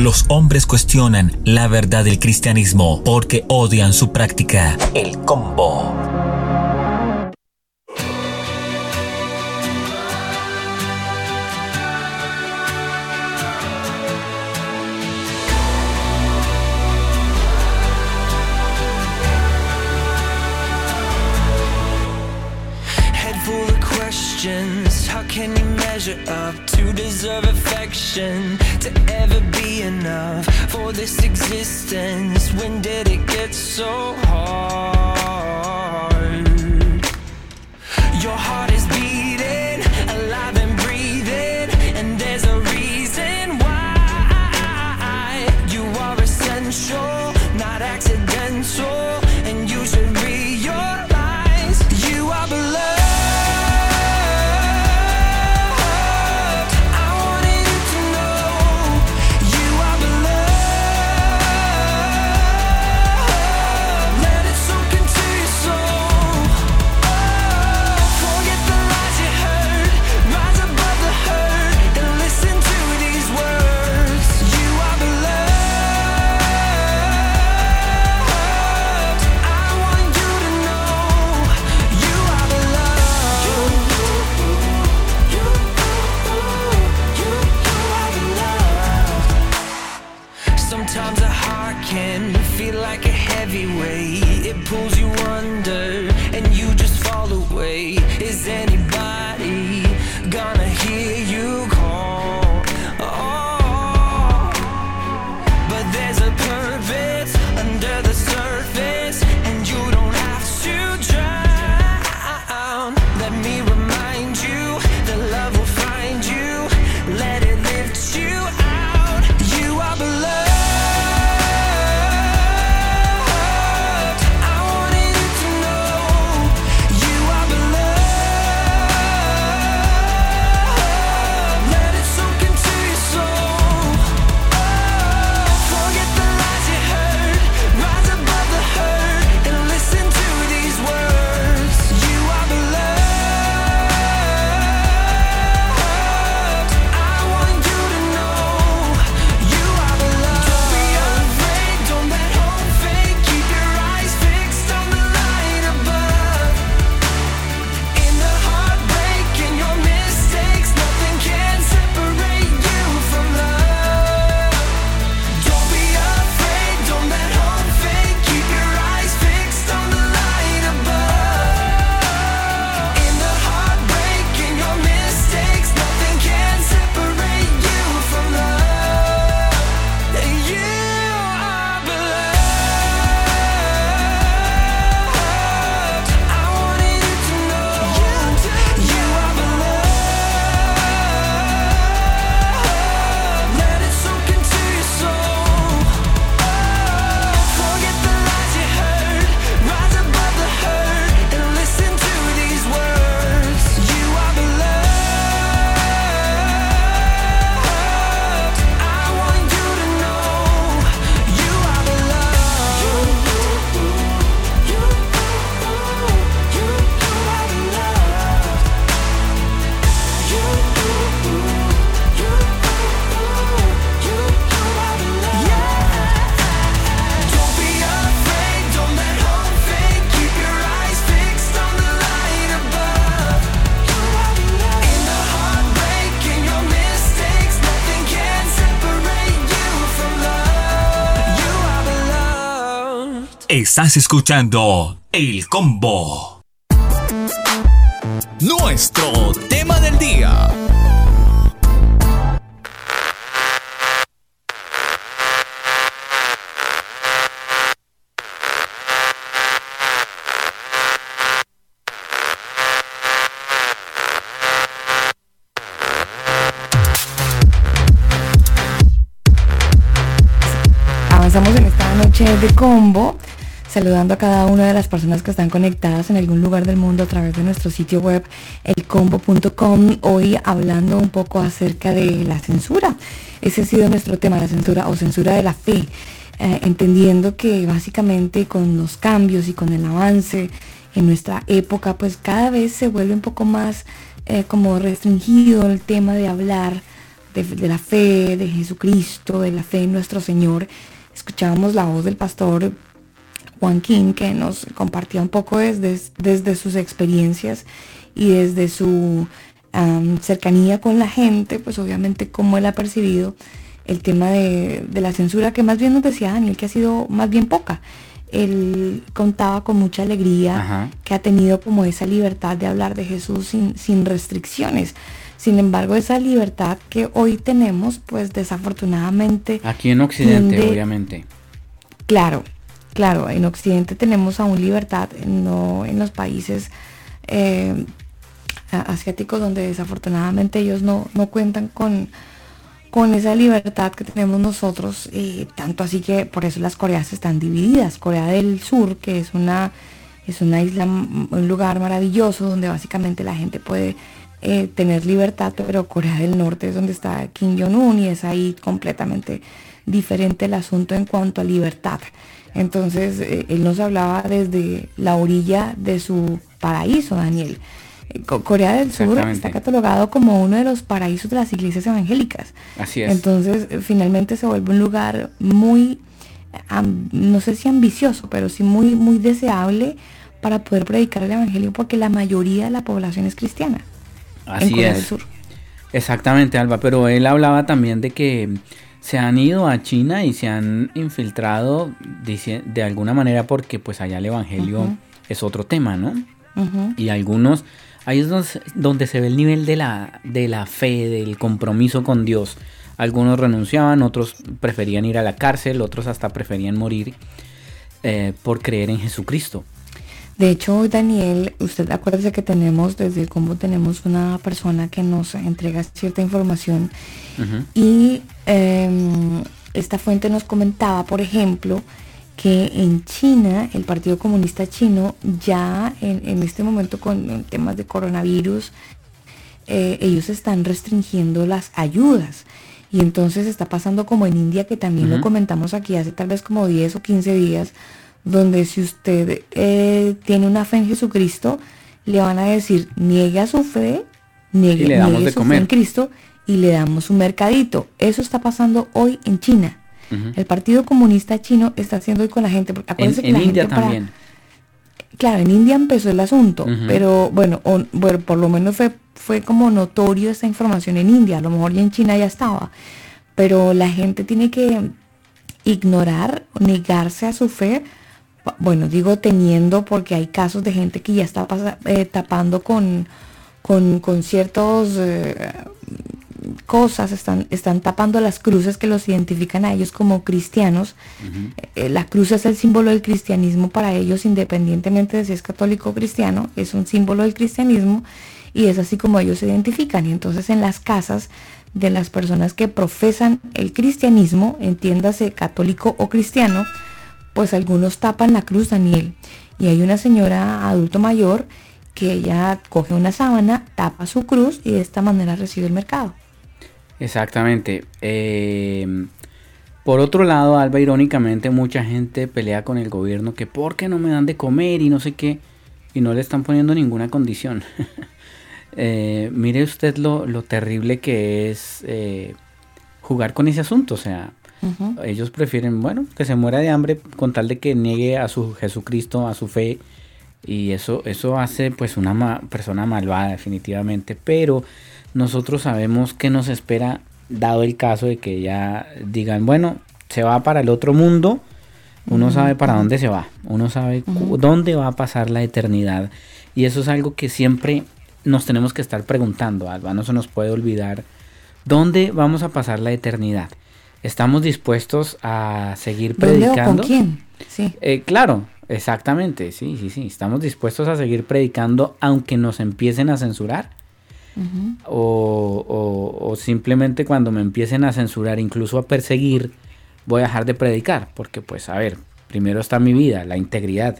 Los hombres cuestionan la verdad del cristianismo porque odian su práctica. El combo. Estás escuchando El Combo. Nuestro tema del día. Avanzamos en esta noche de combo saludando a cada una de las personas que están conectadas en algún lugar del mundo a través de nuestro sitio web elcombo.com. Hoy hablando un poco acerca de la censura. Ese ha sido nuestro tema, la censura o censura de la fe. Eh, entendiendo que básicamente con los cambios y con el avance en nuestra época, pues cada vez se vuelve un poco más eh, como restringido el tema de hablar de, de la fe, de Jesucristo, de la fe en nuestro Señor. Escuchábamos la voz del pastor Juan King, que nos compartía un poco desde, desde sus experiencias y desde su cercanía con la gente, pues obviamente cómo él ha percibido el tema de, la censura, que más bien nos decía Daniel que ha sido más bien poca. Él contaba con mucha alegría que ha tenido como esa libertad de hablar de Jesús sin, sin restricciones. Sin embargo, esa libertad que hoy tenemos, pues desafortunadamente... Aquí en Occidente, obviamente. Claro, Claro, en Occidente tenemos aún libertad, no en los países eh, asiáticos donde desafortunadamente ellos no, cuentan con, con esa libertad que tenemos nosotros, tanto así que por eso las Coreas están divididas. Corea del Sur, que es una, es una isla, un lugar maravilloso donde básicamente la gente puede eh, tener libertad, pero Corea del Norte es donde está Kim Jong-un y es ahí completamente diferente el asunto en cuanto a libertad. Entonces, eh, él nos hablaba desde la orilla de su paraíso, Daniel. Eh, Corea del Sur está catalogado como uno de los paraísos de las iglesias evangélicas. Así es. Entonces, eh, finalmente se vuelve un lugar muy, no sé si ambicioso, pero sí muy, muy deseable para poder predicar el evangelio porque la mayoría de la población es cristiana. Así en Corea es. Del Sur. Exactamente, Alba, pero él hablaba también de que se han ido a China y se han infiltrado de, alguna manera porque pues allá el Evangelio es otro tema, ¿no? Y algunos, ahí es donde, se ve el nivel de la, de la fe, del compromiso con Dios. Algunos renunciaban, otros preferían ir a la cárcel, otros hasta preferían morir eh, por creer en Jesucristo. De hecho, Daniel, usted acuérdese que tenemos, desde combo tenemos una persona que nos entrega cierta información y em, esta fuente nos comentaba, por ejemplo, que en China, el Partido Comunista Chino, ya en, este momento con temas de coronavirus, eh, ellos están restringiendo las ayudas. Y entonces está pasando como en India, que también lo comentamos aquí hace tal vez como 10 o 15 días, donde si usted eh, tiene una fe en Jesucristo, le van a decir, niegue a su fe, niegue, su fe en Cristo y le damos un mercadito. Eso está pasando hoy en China. El Partido Comunista Chino está haciendo hoy con la gente. Porque en, que India también. Claro, en India empezó el asunto, pero bueno, bueno, por lo menos fue, fue como notorio esta información en India, a lo mejor ya en China ya estaba, pero la gente tiene que ignorar, negarse a su fe bueno, digo teniendo porque hay casos de gente que ya está eh, tapando con, con, ciertos eh, cosas, están, están tapando las cruces que los identifican a ellos como cristianos. Eh, la cruz es el símbolo del cristianismo para ellos, independientemente de si es católico o cristiano, es un símbolo del cristianismo y es así como ellos se identifican. Y entonces en las casas de las personas que profesan el cristianismo, entiéndase católico o cristiano, pues algunos tapan la cruz, Daniel. Y hay una señora adulto mayor que ella coge una sábana, tapa su cruz y de esta manera recibe el mercado. Exactamente. Eh, por otro lado, Alba, irónicamente, mucha gente pelea con el gobierno que por qué no me dan de comer y no sé qué, y no le están poniendo ninguna condición. *laughs* Eh, mire usted lo, terrible que es eh, jugar con ese asunto, o sea, ellos prefieren, bueno, que se muera de hambre con tal de que niegue a su Jesucristo, a su fe. Y eso, eso hace pues una persona malvada definitivamente. Pero nosotros sabemos que nos espera dado el caso de que ya digan, bueno, se va para el otro mundo Uno sabe para dónde se va, uno sabe dónde va a pasar la eternidad. Y eso es algo que siempre nos tenemos que estar preguntando, Alba, no se nos puede olvidar. ¿Dónde vamos a pasar la eternidad? ¿Estamos dispuestos a seguir predicando? ¿Con quién? Sí. Eh, claro, exactamente, sí, sí, sí. Estamos dispuestos a seguir predicando aunque nos empiecen a censurar. O, o, simplemente cuando me empiecen a censurar, incluso a perseguir, voy a dejar de predicar. Porque pues, a ver, primero está mi vida, la integridad.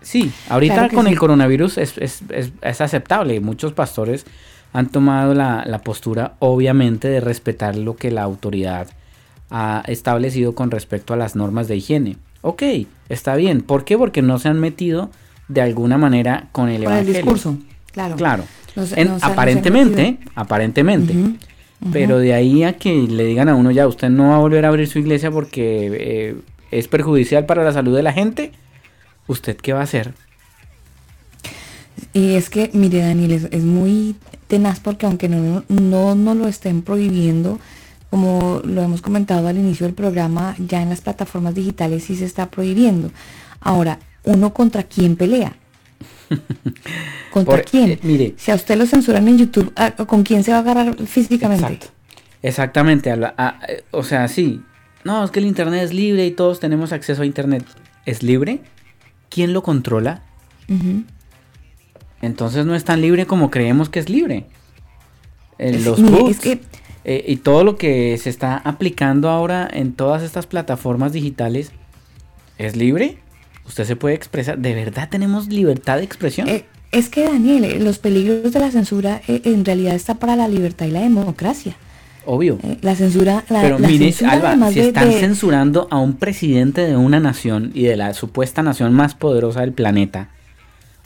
Sí, ahorita con el coronavirus es, es, es, aceptable. Muchos pastores han tomado la, la, postura, obviamente, de respetar lo que la autoridad ha establecido con respecto a las normas de higiene. Ok, está bien. ¿Por qué? Porque no se han metido de alguna manera con el evangelio. el discurso, claro. Claro. aparentemente, aparentemente. Pero de ahí a que le digan a uno ya, usted no va a volver a abrir su iglesia porque eh, es perjudicial para la salud de la gente ¿usted qué va a hacer? Y es que, mire Daniel, es, muy tenaz porque aunque no, no, no lo estén prohibiendo, como lo hemos comentado al inicio del programa, ya en las plataformas digitales sí se está prohibiendo. Ahora, ¿uno contra quién pelea? ¿Contra quién? Eh, mire, si a usted lo censuran en YouTube, ah, ¿con quién se va a agarrar físicamente? Exactamente, eh, o sea, sí. No, es que el Internet es libre y todos tenemos acceso a Internet. ¿Es libre? ¿quién lo controla? Entonces no es tan libre como creemos que es libre. los eh, y todo lo que se está aplicando ahora en todas estas plataformas digitales, ¿es libre? ¿Usted se puede expresar? ¿De verdad tenemos libertad de expresión? Eh, es que Daniel, los peligros de la censura eh, en realidad está para la libertad y la democracia. Obvio. Eh, la censura. La, Pero mire, Alba, si están censurando a un presidente de una nación y de la supuesta nación más poderosa del planeta,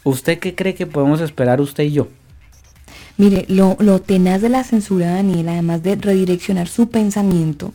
¿usted qué cree que podemos esperar usted y yo? Mire, lo, lo tenaz de la censura, Daniel, además de redireccionar su pensamiento,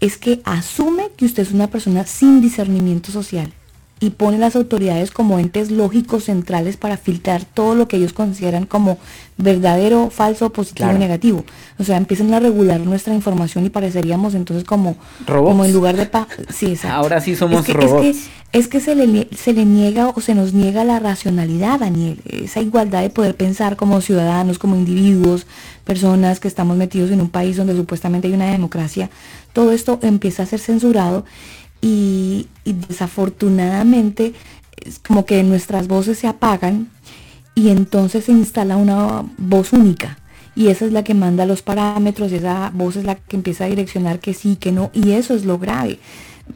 es que asume que usted es una persona sin discernimiento social y pone las autoridades como entes lógicos centrales para filtrar todo lo que ellos consideran como verdadero, falso, positivo y negativo. O sea, empiezan a regular nuestra información y pareceríamos entonces como, robots. como en lugar de... Pa sí, *laughs* Ahora sí somos robots. Es que, se, le, se le niega o se nos niega la racionalidad, Daniel, esa igualdad de poder pensar como ciudadanos, como individuos, personas que estamos metidos en un país donde supuestamente hay una democracia. Todo esto empieza a ser censurado y, desafortunadamente es como que nuestras voces se apagan y entonces se instala una voz única y esa es la que manda los parámetros, esa voz es la que empieza a direccionar que sí, que no, y eso es lo grave.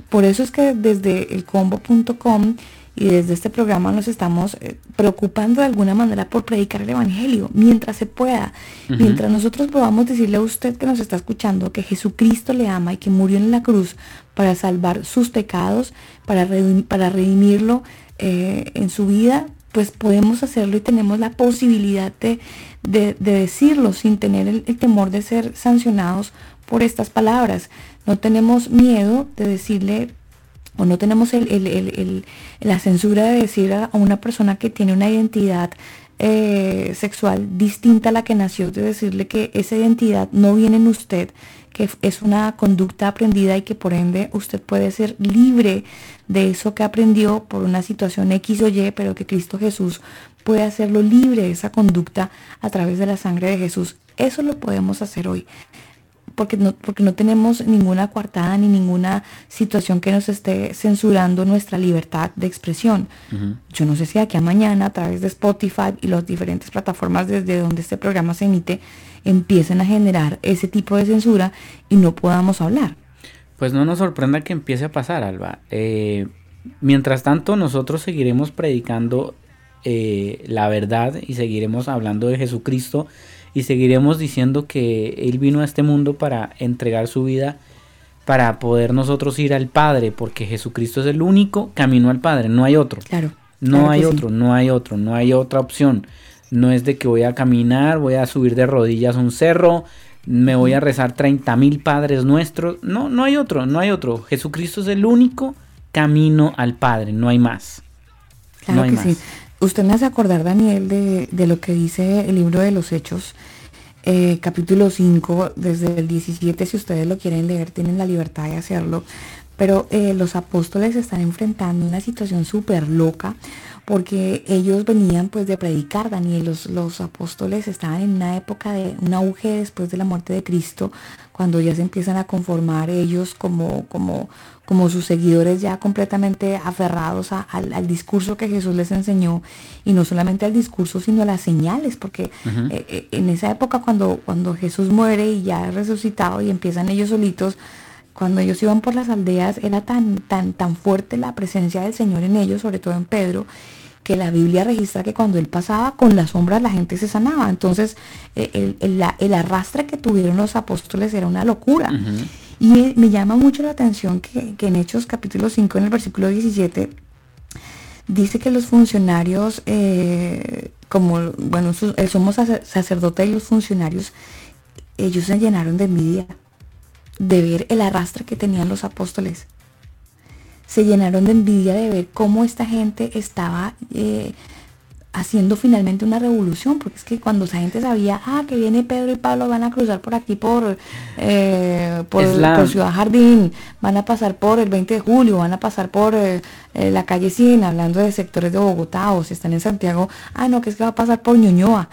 Por eso es que desde el combo.com y desde este programa nos estamos eh, preocupando de alguna manera por predicar el Evangelio mientras se pueda. Mientras nosotros podamos decirle a usted que nos está escuchando que Jesucristo le ama y que murió en la cruz para salvar sus pecados, para, para redimirlo eh, en su vida, pues podemos hacerlo y tenemos la posibilidad de, decirlo sin tener el temor de ser sancionados por estas palabras. No tenemos miedo de decirle o no tenemos la censura de decir a una persona que tiene una identidad eh, sexual distinta a la que nació, de decirle que esa identidad no viene en usted, que es una conducta aprendida y que por ende usted puede ser libre de eso que aprendió por una situación X o Y, pero que Cristo Jesús puede hacerlo libre de esa conducta a través de la sangre de Jesús. Eso lo podemos hacer hoy porque no, porque no tenemos ninguna coartada ni ninguna situación que nos esté censurando nuestra libertad de expresión. Yo no sé si aquí a mañana a través de Spotify y las diferentes plataformas desde donde este programa se emite empiecen a generar ese tipo de censura y no podamos hablar. Pues no nos sorprenda que empiece a pasar, Alba. Eh, mientras tanto, nosotros seguiremos predicando eh, la verdad y seguiremos hablando de Jesucristo y seguiremos diciendo que Él vino a este mundo para entregar su vida para poder nosotros ir al Padre, porque Jesucristo es el único camino al Padre, no hay otro. Claro. No hay otro, no hay otro, no hay otra opción. No es de que voy a caminar, voy a subir de rodillas un cerro, me voy a rezar 30 mil padres nuestros. No, no hay otro, no hay otro. Jesucristo es el único camino al Padre, no hay más. Claro que Sí. Usted me hace acordar, Daniel, de, de, lo que dice el libro de los Hechos, eh, capítulo 5, desde el 17, si ustedes lo quieren leer, tienen la libertad de hacerlo. Pero eh, los apóstoles están enfrentando una situación súper loca porque ellos venían pues de predicar, Daniel, los, los apóstoles estaban en una época de un auge después de la muerte de Cristo, cuando ya se empiezan a conformar ellos como, como, como sus seguidores ya completamente aferrados al, discurso que Jesús les enseñó, y no solamente al discurso, sino a las señales, porque eh, eh, en esa época cuando, cuando Jesús muere y ya es resucitado y empiezan ellos solitos, cuando ellos iban por las aldeas era tan, tan, tan fuerte la presencia del Señor en ellos, sobre todo en Pedro, que la Biblia registra que cuando él pasaba con las sombras la gente se sanaba. Entonces eh, el, arrastre que tuvieron los apóstoles era una locura. Y me llama mucho la atención que, en Hechos capítulo 5, en el versículo 17, dice que los funcionarios, eh, como, bueno, el sumo sacerdote y los funcionarios, ellos se llenaron de envidia de ver el arrastre que tenían los apóstoles. Se llenaron de envidia de ver cómo esta gente estaba eh, haciendo finalmente una revolución, porque es que cuando esa gente sabía, ah, que viene Pedro y Pablo, van a cruzar por aquí por, eh, por, Ciudad Jardín, van a pasar por el 20 de julio, van a pasar por eh, la calle 100, hablando de sectores de Bogotá, o si están en Santiago, ah, no, que es que va a pasar por Ñuñoa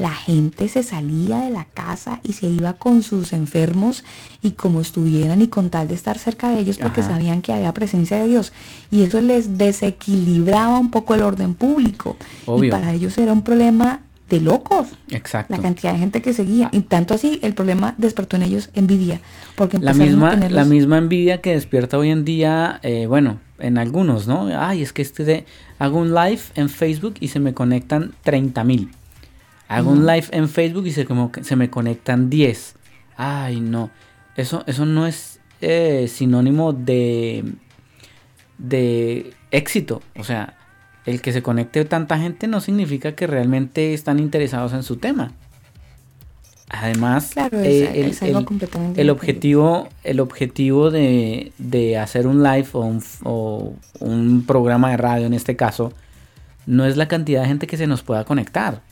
la gente se salía de la casa y se iba con sus enfermos y como estuvieran y con tal de estar cerca de ellos porque sabían que había presencia de Dios. Y eso les desequilibraba un poco el orden público. Y para ellos era un problema de locos. Exacto. La cantidad de gente que seguía. Y tanto así el problema despertó en ellos envidia. Porque la misma, la misma envidia que despierta hoy en día, eh, bueno, en algunos, ¿no? Ay, es que este de, hago un live en Facebook y se me conectan 30 mil. Hago un live en Facebook y se, como se me conectan 10. Ay, no. Eso, eso no es eh, sinónimo de, de éxito. O sea, el que se conecte tanta gente no significa que realmente están interesados en su tema. Además, eh, el, objetivo, el objetivo de, de hacer un live o un, o un, programa de radio en este caso, no es la cantidad de gente que se nos pueda conectar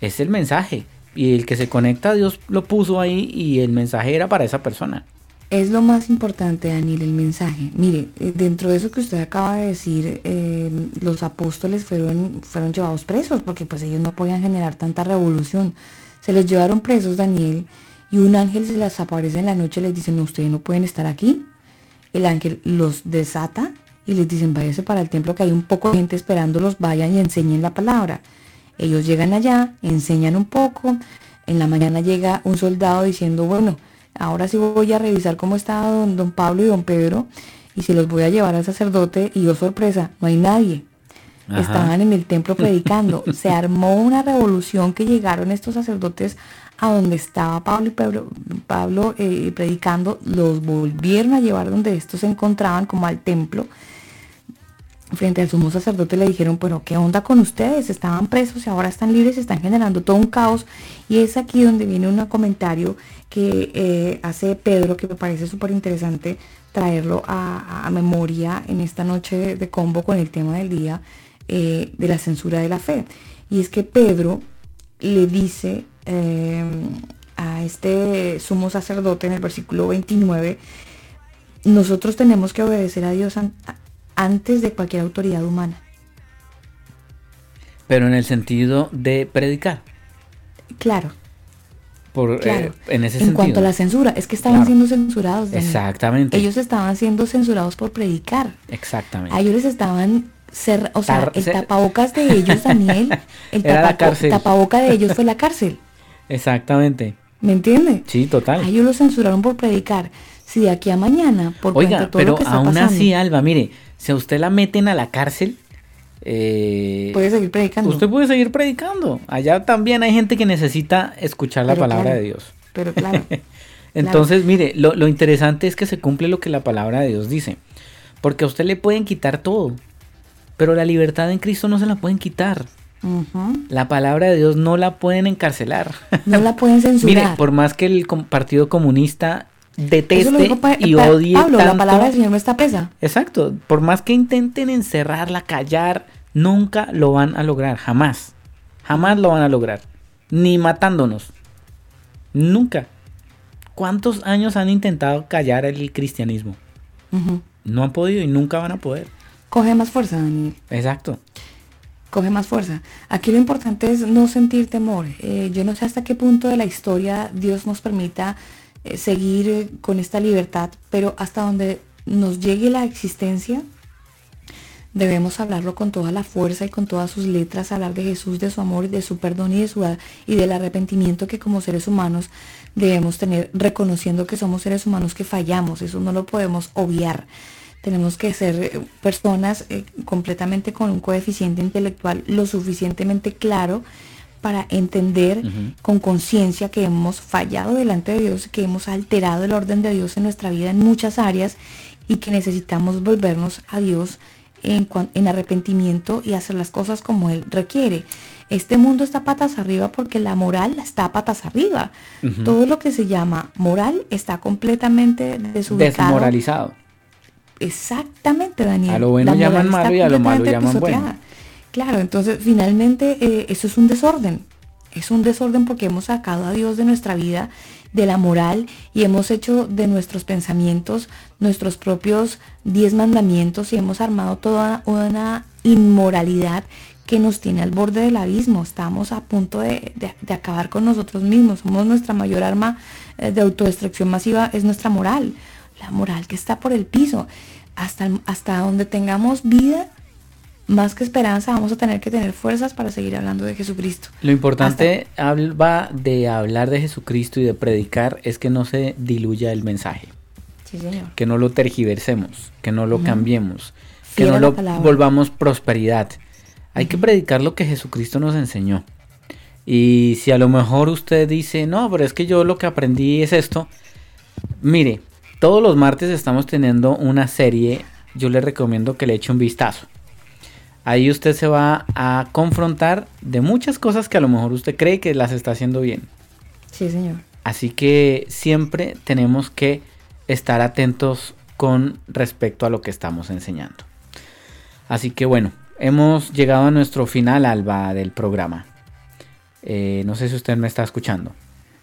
es el mensaje. Y el que se conecta, Dios lo puso ahí y el mensaje era para esa persona. Es lo más importante, Daniel, el mensaje. Mire, eh, dentro de eso que usted acaba de decir, eh, los apóstoles fueron, fueron llevados presos porque pues ellos no podían generar tanta revolución. Se les llevaron presos, Daniel, y un ángel se les aparece en la noche y les dice, no, ustedes no pueden estar aquí. El ángel los desata y les dicen, váyase para el templo que hay un poco de gente esperándolos, vayan y enseñen la palabra. Ellos llegan allá, enseñan un poco, en la mañana llega un soldado diciendo, bueno, ahora sí voy a revisar cómo está don, don Pablo y don Pedro y se los voy a llevar al sacerdote y yo oh, sorpresa, no hay nadie. Estaban en el templo predicando. *laughs* se armó una revolución que llegaron estos sacerdotes a donde estaba Pablo y Pedro, Pablo eh, predicando, los volvieron a llevar donde estos se encontraban como al templo frente al sumo sacerdote le dijeron, bueno, ¿qué onda con ustedes? Estaban presos y ahora están libres, están generando todo un caos. Y es aquí donde viene un comentario que eh, hace Pedro, que me parece súper interesante traerlo a, memoria en esta noche de combo con el tema del día eh, de la censura de la fe. Y es que Pedro le dice eh, a este sumo sacerdote en el versículo 29, nosotros tenemos que obedecer a Dios antes de cualquier autoridad humana. Pero en el sentido de predicar. Claro. Por, eh, claro. en ese en cuanto a la censura, es que estaban siendo censurados. Exactamente. Ellos estaban siendo censurados por predicar. Exactamente. A ellos les estaban ser, o sea, el tapabocas de ellos, Daniel, *laughs* el tapaboca de ellos fue la cárcel. Exactamente. ¿Me entiende? Sí, total. A ellos los censuraron por predicar. Si de aquí a mañana, por Oiga, pero aún así, Alba, mire, si a usted la meten a la cárcel, eh, puede seguir predicando. Usted puede seguir predicando. Allá también hay gente que necesita escuchar la palabra de Dios. Pero claro. *laughs* Entonces, mire, lo, interesante es que se cumple lo que la palabra de Dios dice. Porque a usted le pueden quitar todo. Pero la libertad en Cristo no se la pueden quitar. La palabra de Dios no la pueden encarcelar. No la pueden *laughs* censurar. Mire, por más que el Partido Comunista deteste y odie Pablo, la palabra del Señor no está presa. Exacto. Por más que intenten encerrarla, callar, nunca lo van a lograr. Jamás. Jamás lo van a lograr. Ni matándonos. Nunca. ¿Cuántos años han intentado callar el cristianismo? No han podido y nunca van a poder. Coge más fuerza, Daniel. Exacto. Coge más fuerza. Aquí lo importante es no sentir temor. Eh, yo no sé hasta qué punto de la historia Dios nos permita eh, seguir eh, con esta libertad, pero hasta donde nos llegue la existencia, debemos hablarlo con toda la fuerza y con todas sus letras, hablar de Jesús, de su amor, de su perdón y de su y del arrepentimiento que como seres humanos debemos tener, reconociendo que somos seres humanos que fallamos, eso no lo podemos obviar. Tenemos que ser eh, personas completamente con un coeficiente intelectual lo suficientemente claro para entender con conciencia que hemos fallado delante de Dios, que hemos alterado el orden de Dios en nuestra vida en muchas áreas y que necesitamos volvernos a Dios en, arrepentimiento y hacer las cosas como Él requiere. Este mundo está patas arriba porque la moral está patas arriba. Todo lo que se llama moral está completamente desubicado. Desmoralizado. Exactamente, Daniel. A lo bueno llaman malo y a lo malo llaman bueno. Claro, entonces finalmente eh, eso es un desorden. Es un desorden porque hemos sacado a Dios de nuestra vida de la moral y hemos hecho de nuestros pensamientos nuestros propios diez mandamientos y hemos armado toda una inmoralidad que nos tiene al borde del abismo. Estamos a punto de, acabar con nosotros mismos. Somos nuestra mayor arma eh, de autodestrucción masiva, es nuestra moral. La moral que está por el piso. Hasta, hasta donde tengamos vida, más que esperanza, vamos a tener que tener fuerzas para seguir hablando de Jesucristo. Lo importante va de hablar de Jesucristo y de predicar es que no se diluya el mensaje. Sí, señor. Que no lo tergiversemos, que no lo cambiemos, que no lo volvamos prosperidad. Hay que predicar lo que Jesucristo nos enseñó. Y si a lo mejor usted dice, no, pero es que yo lo que aprendí es esto. Mire, todos los martes estamos teniendo una serie. Yo le recomiendo que le eche un vistazo ahí usted se va a confrontar de muchas cosas que a lo mejor usted cree que las está haciendo bien. Sí, señor. Así que siempre tenemos que estar atentos con respecto a lo que estamos enseñando. Así que bueno, hemos llegado a nuestro final, Alba, del programa. Eh, no sé si usted me está escuchando.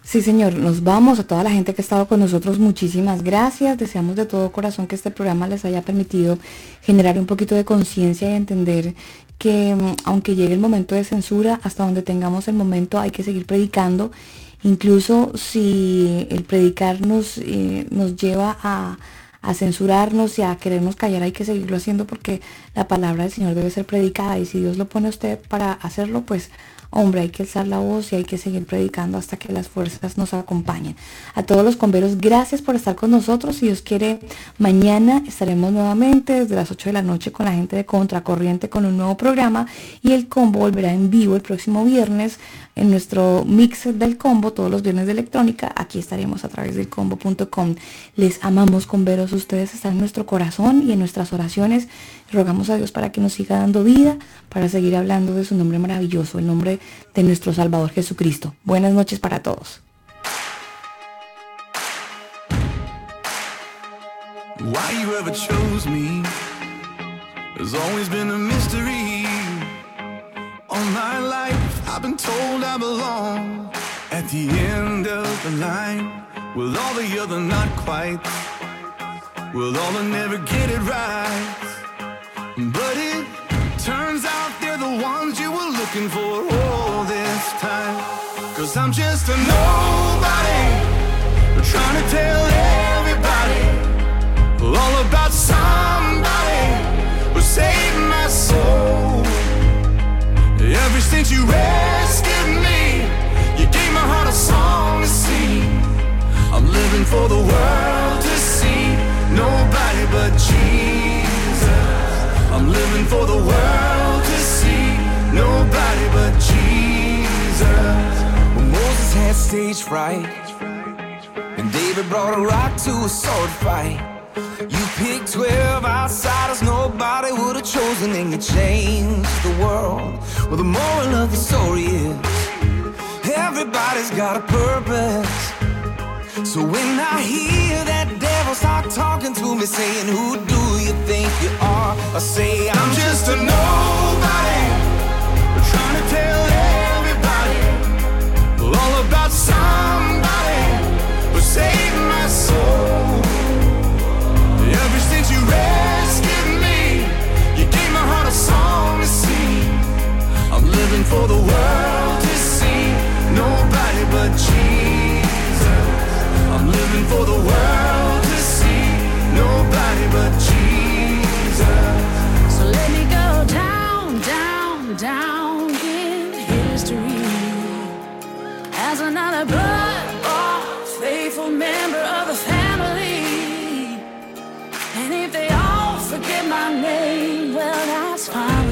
Sí, señor, nos vamos a toda la gente que ha estado con nosotros. Muchísimas gracias. Deseamos de todo corazón que este programa les haya permitido generar un poquito de conciencia y entender que mm, aunque llegue el momento de censura, hasta donde tengamos el momento hay que seguir predicando. Incluso si el predicar nos, eh, nos lleva a, a censurarnos y a querernos callar, hay que seguirlo haciendo porque la palabra del Señor debe ser predicada y si Dios lo pone a usted para hacerlo, pues Hombre, hay que alzar la voz y hay que seguir predicando hasta que las fuerzas nos acompañen. A todos los converos, gracias por estar con nosotros. Si Dios quiere, mañana estaremos nuevamente desde las 8 de la noche con la gente de Contracorriente con un nuevo programa y el combo volverá en vivo el próximo viernes en nuestro mix del combo todos los viernes de electrónica. Aquí estaremos a través del combo.com. Les amamos converos, ustedes están en nuestro corazón y en nuestras oraciones. Rogamos a Dios para que nos siga dando vida, para seguir hablando de su nombre maravilloso, el nombre de nuestro Salvador Jesucristo. Buenas noches para todos. I've been told I belong at the end of the line with all the other not quite, with all the never get it right. But it turns out they're the ones you were looking for all this time. Cause I'm just a nobody, trying to tell everybody all about somebody who saved my soul. Since you rescued me, you gave my heart a song to sing. I'm living for the world to see, nobody but Jesus. I'm living for the world to see. Nobody but Jesus. When Moses had stage fright, and David brought a rock to a sword fight. Picked 12 outsiders nobody would have chosen, and you changed the world. Well, the moral of the story is everybody's got a purpose. So when I hear that devil start talking to me, saying, Who do you think you are? I say, I'm just a nobody, trying to tell everybody all about somebody who saved my soul. something for the world to see. Nobody but Jesus. I'm living for the world to see. Nobody but Jesus. So let me go down, down, down in history as another blood-bought, faithful member of the family. And if they all forget my name, well, that's fine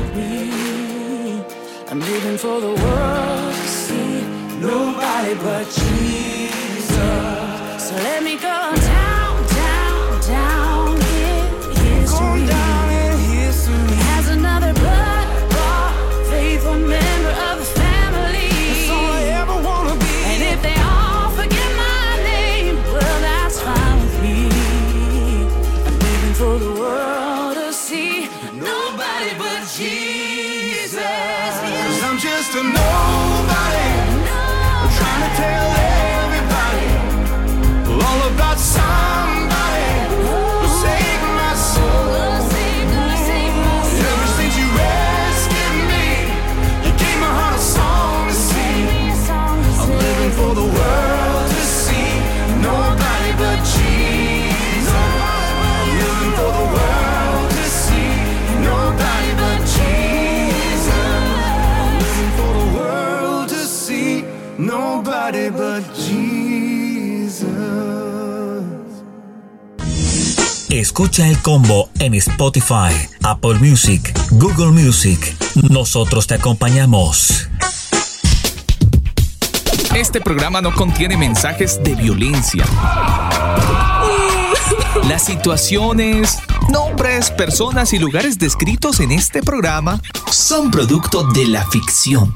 living for the world to see. Nobody but Jesus. So let me go down, Nobody but Jesus. Escucha el combo en Spotify, Apple Music, Google Music. Nosotros te acompañamos. Este programa no contiene mensajes de violencia. Las situaciones, nombres, personas y lugares descritos en este programa son producto de la ficción.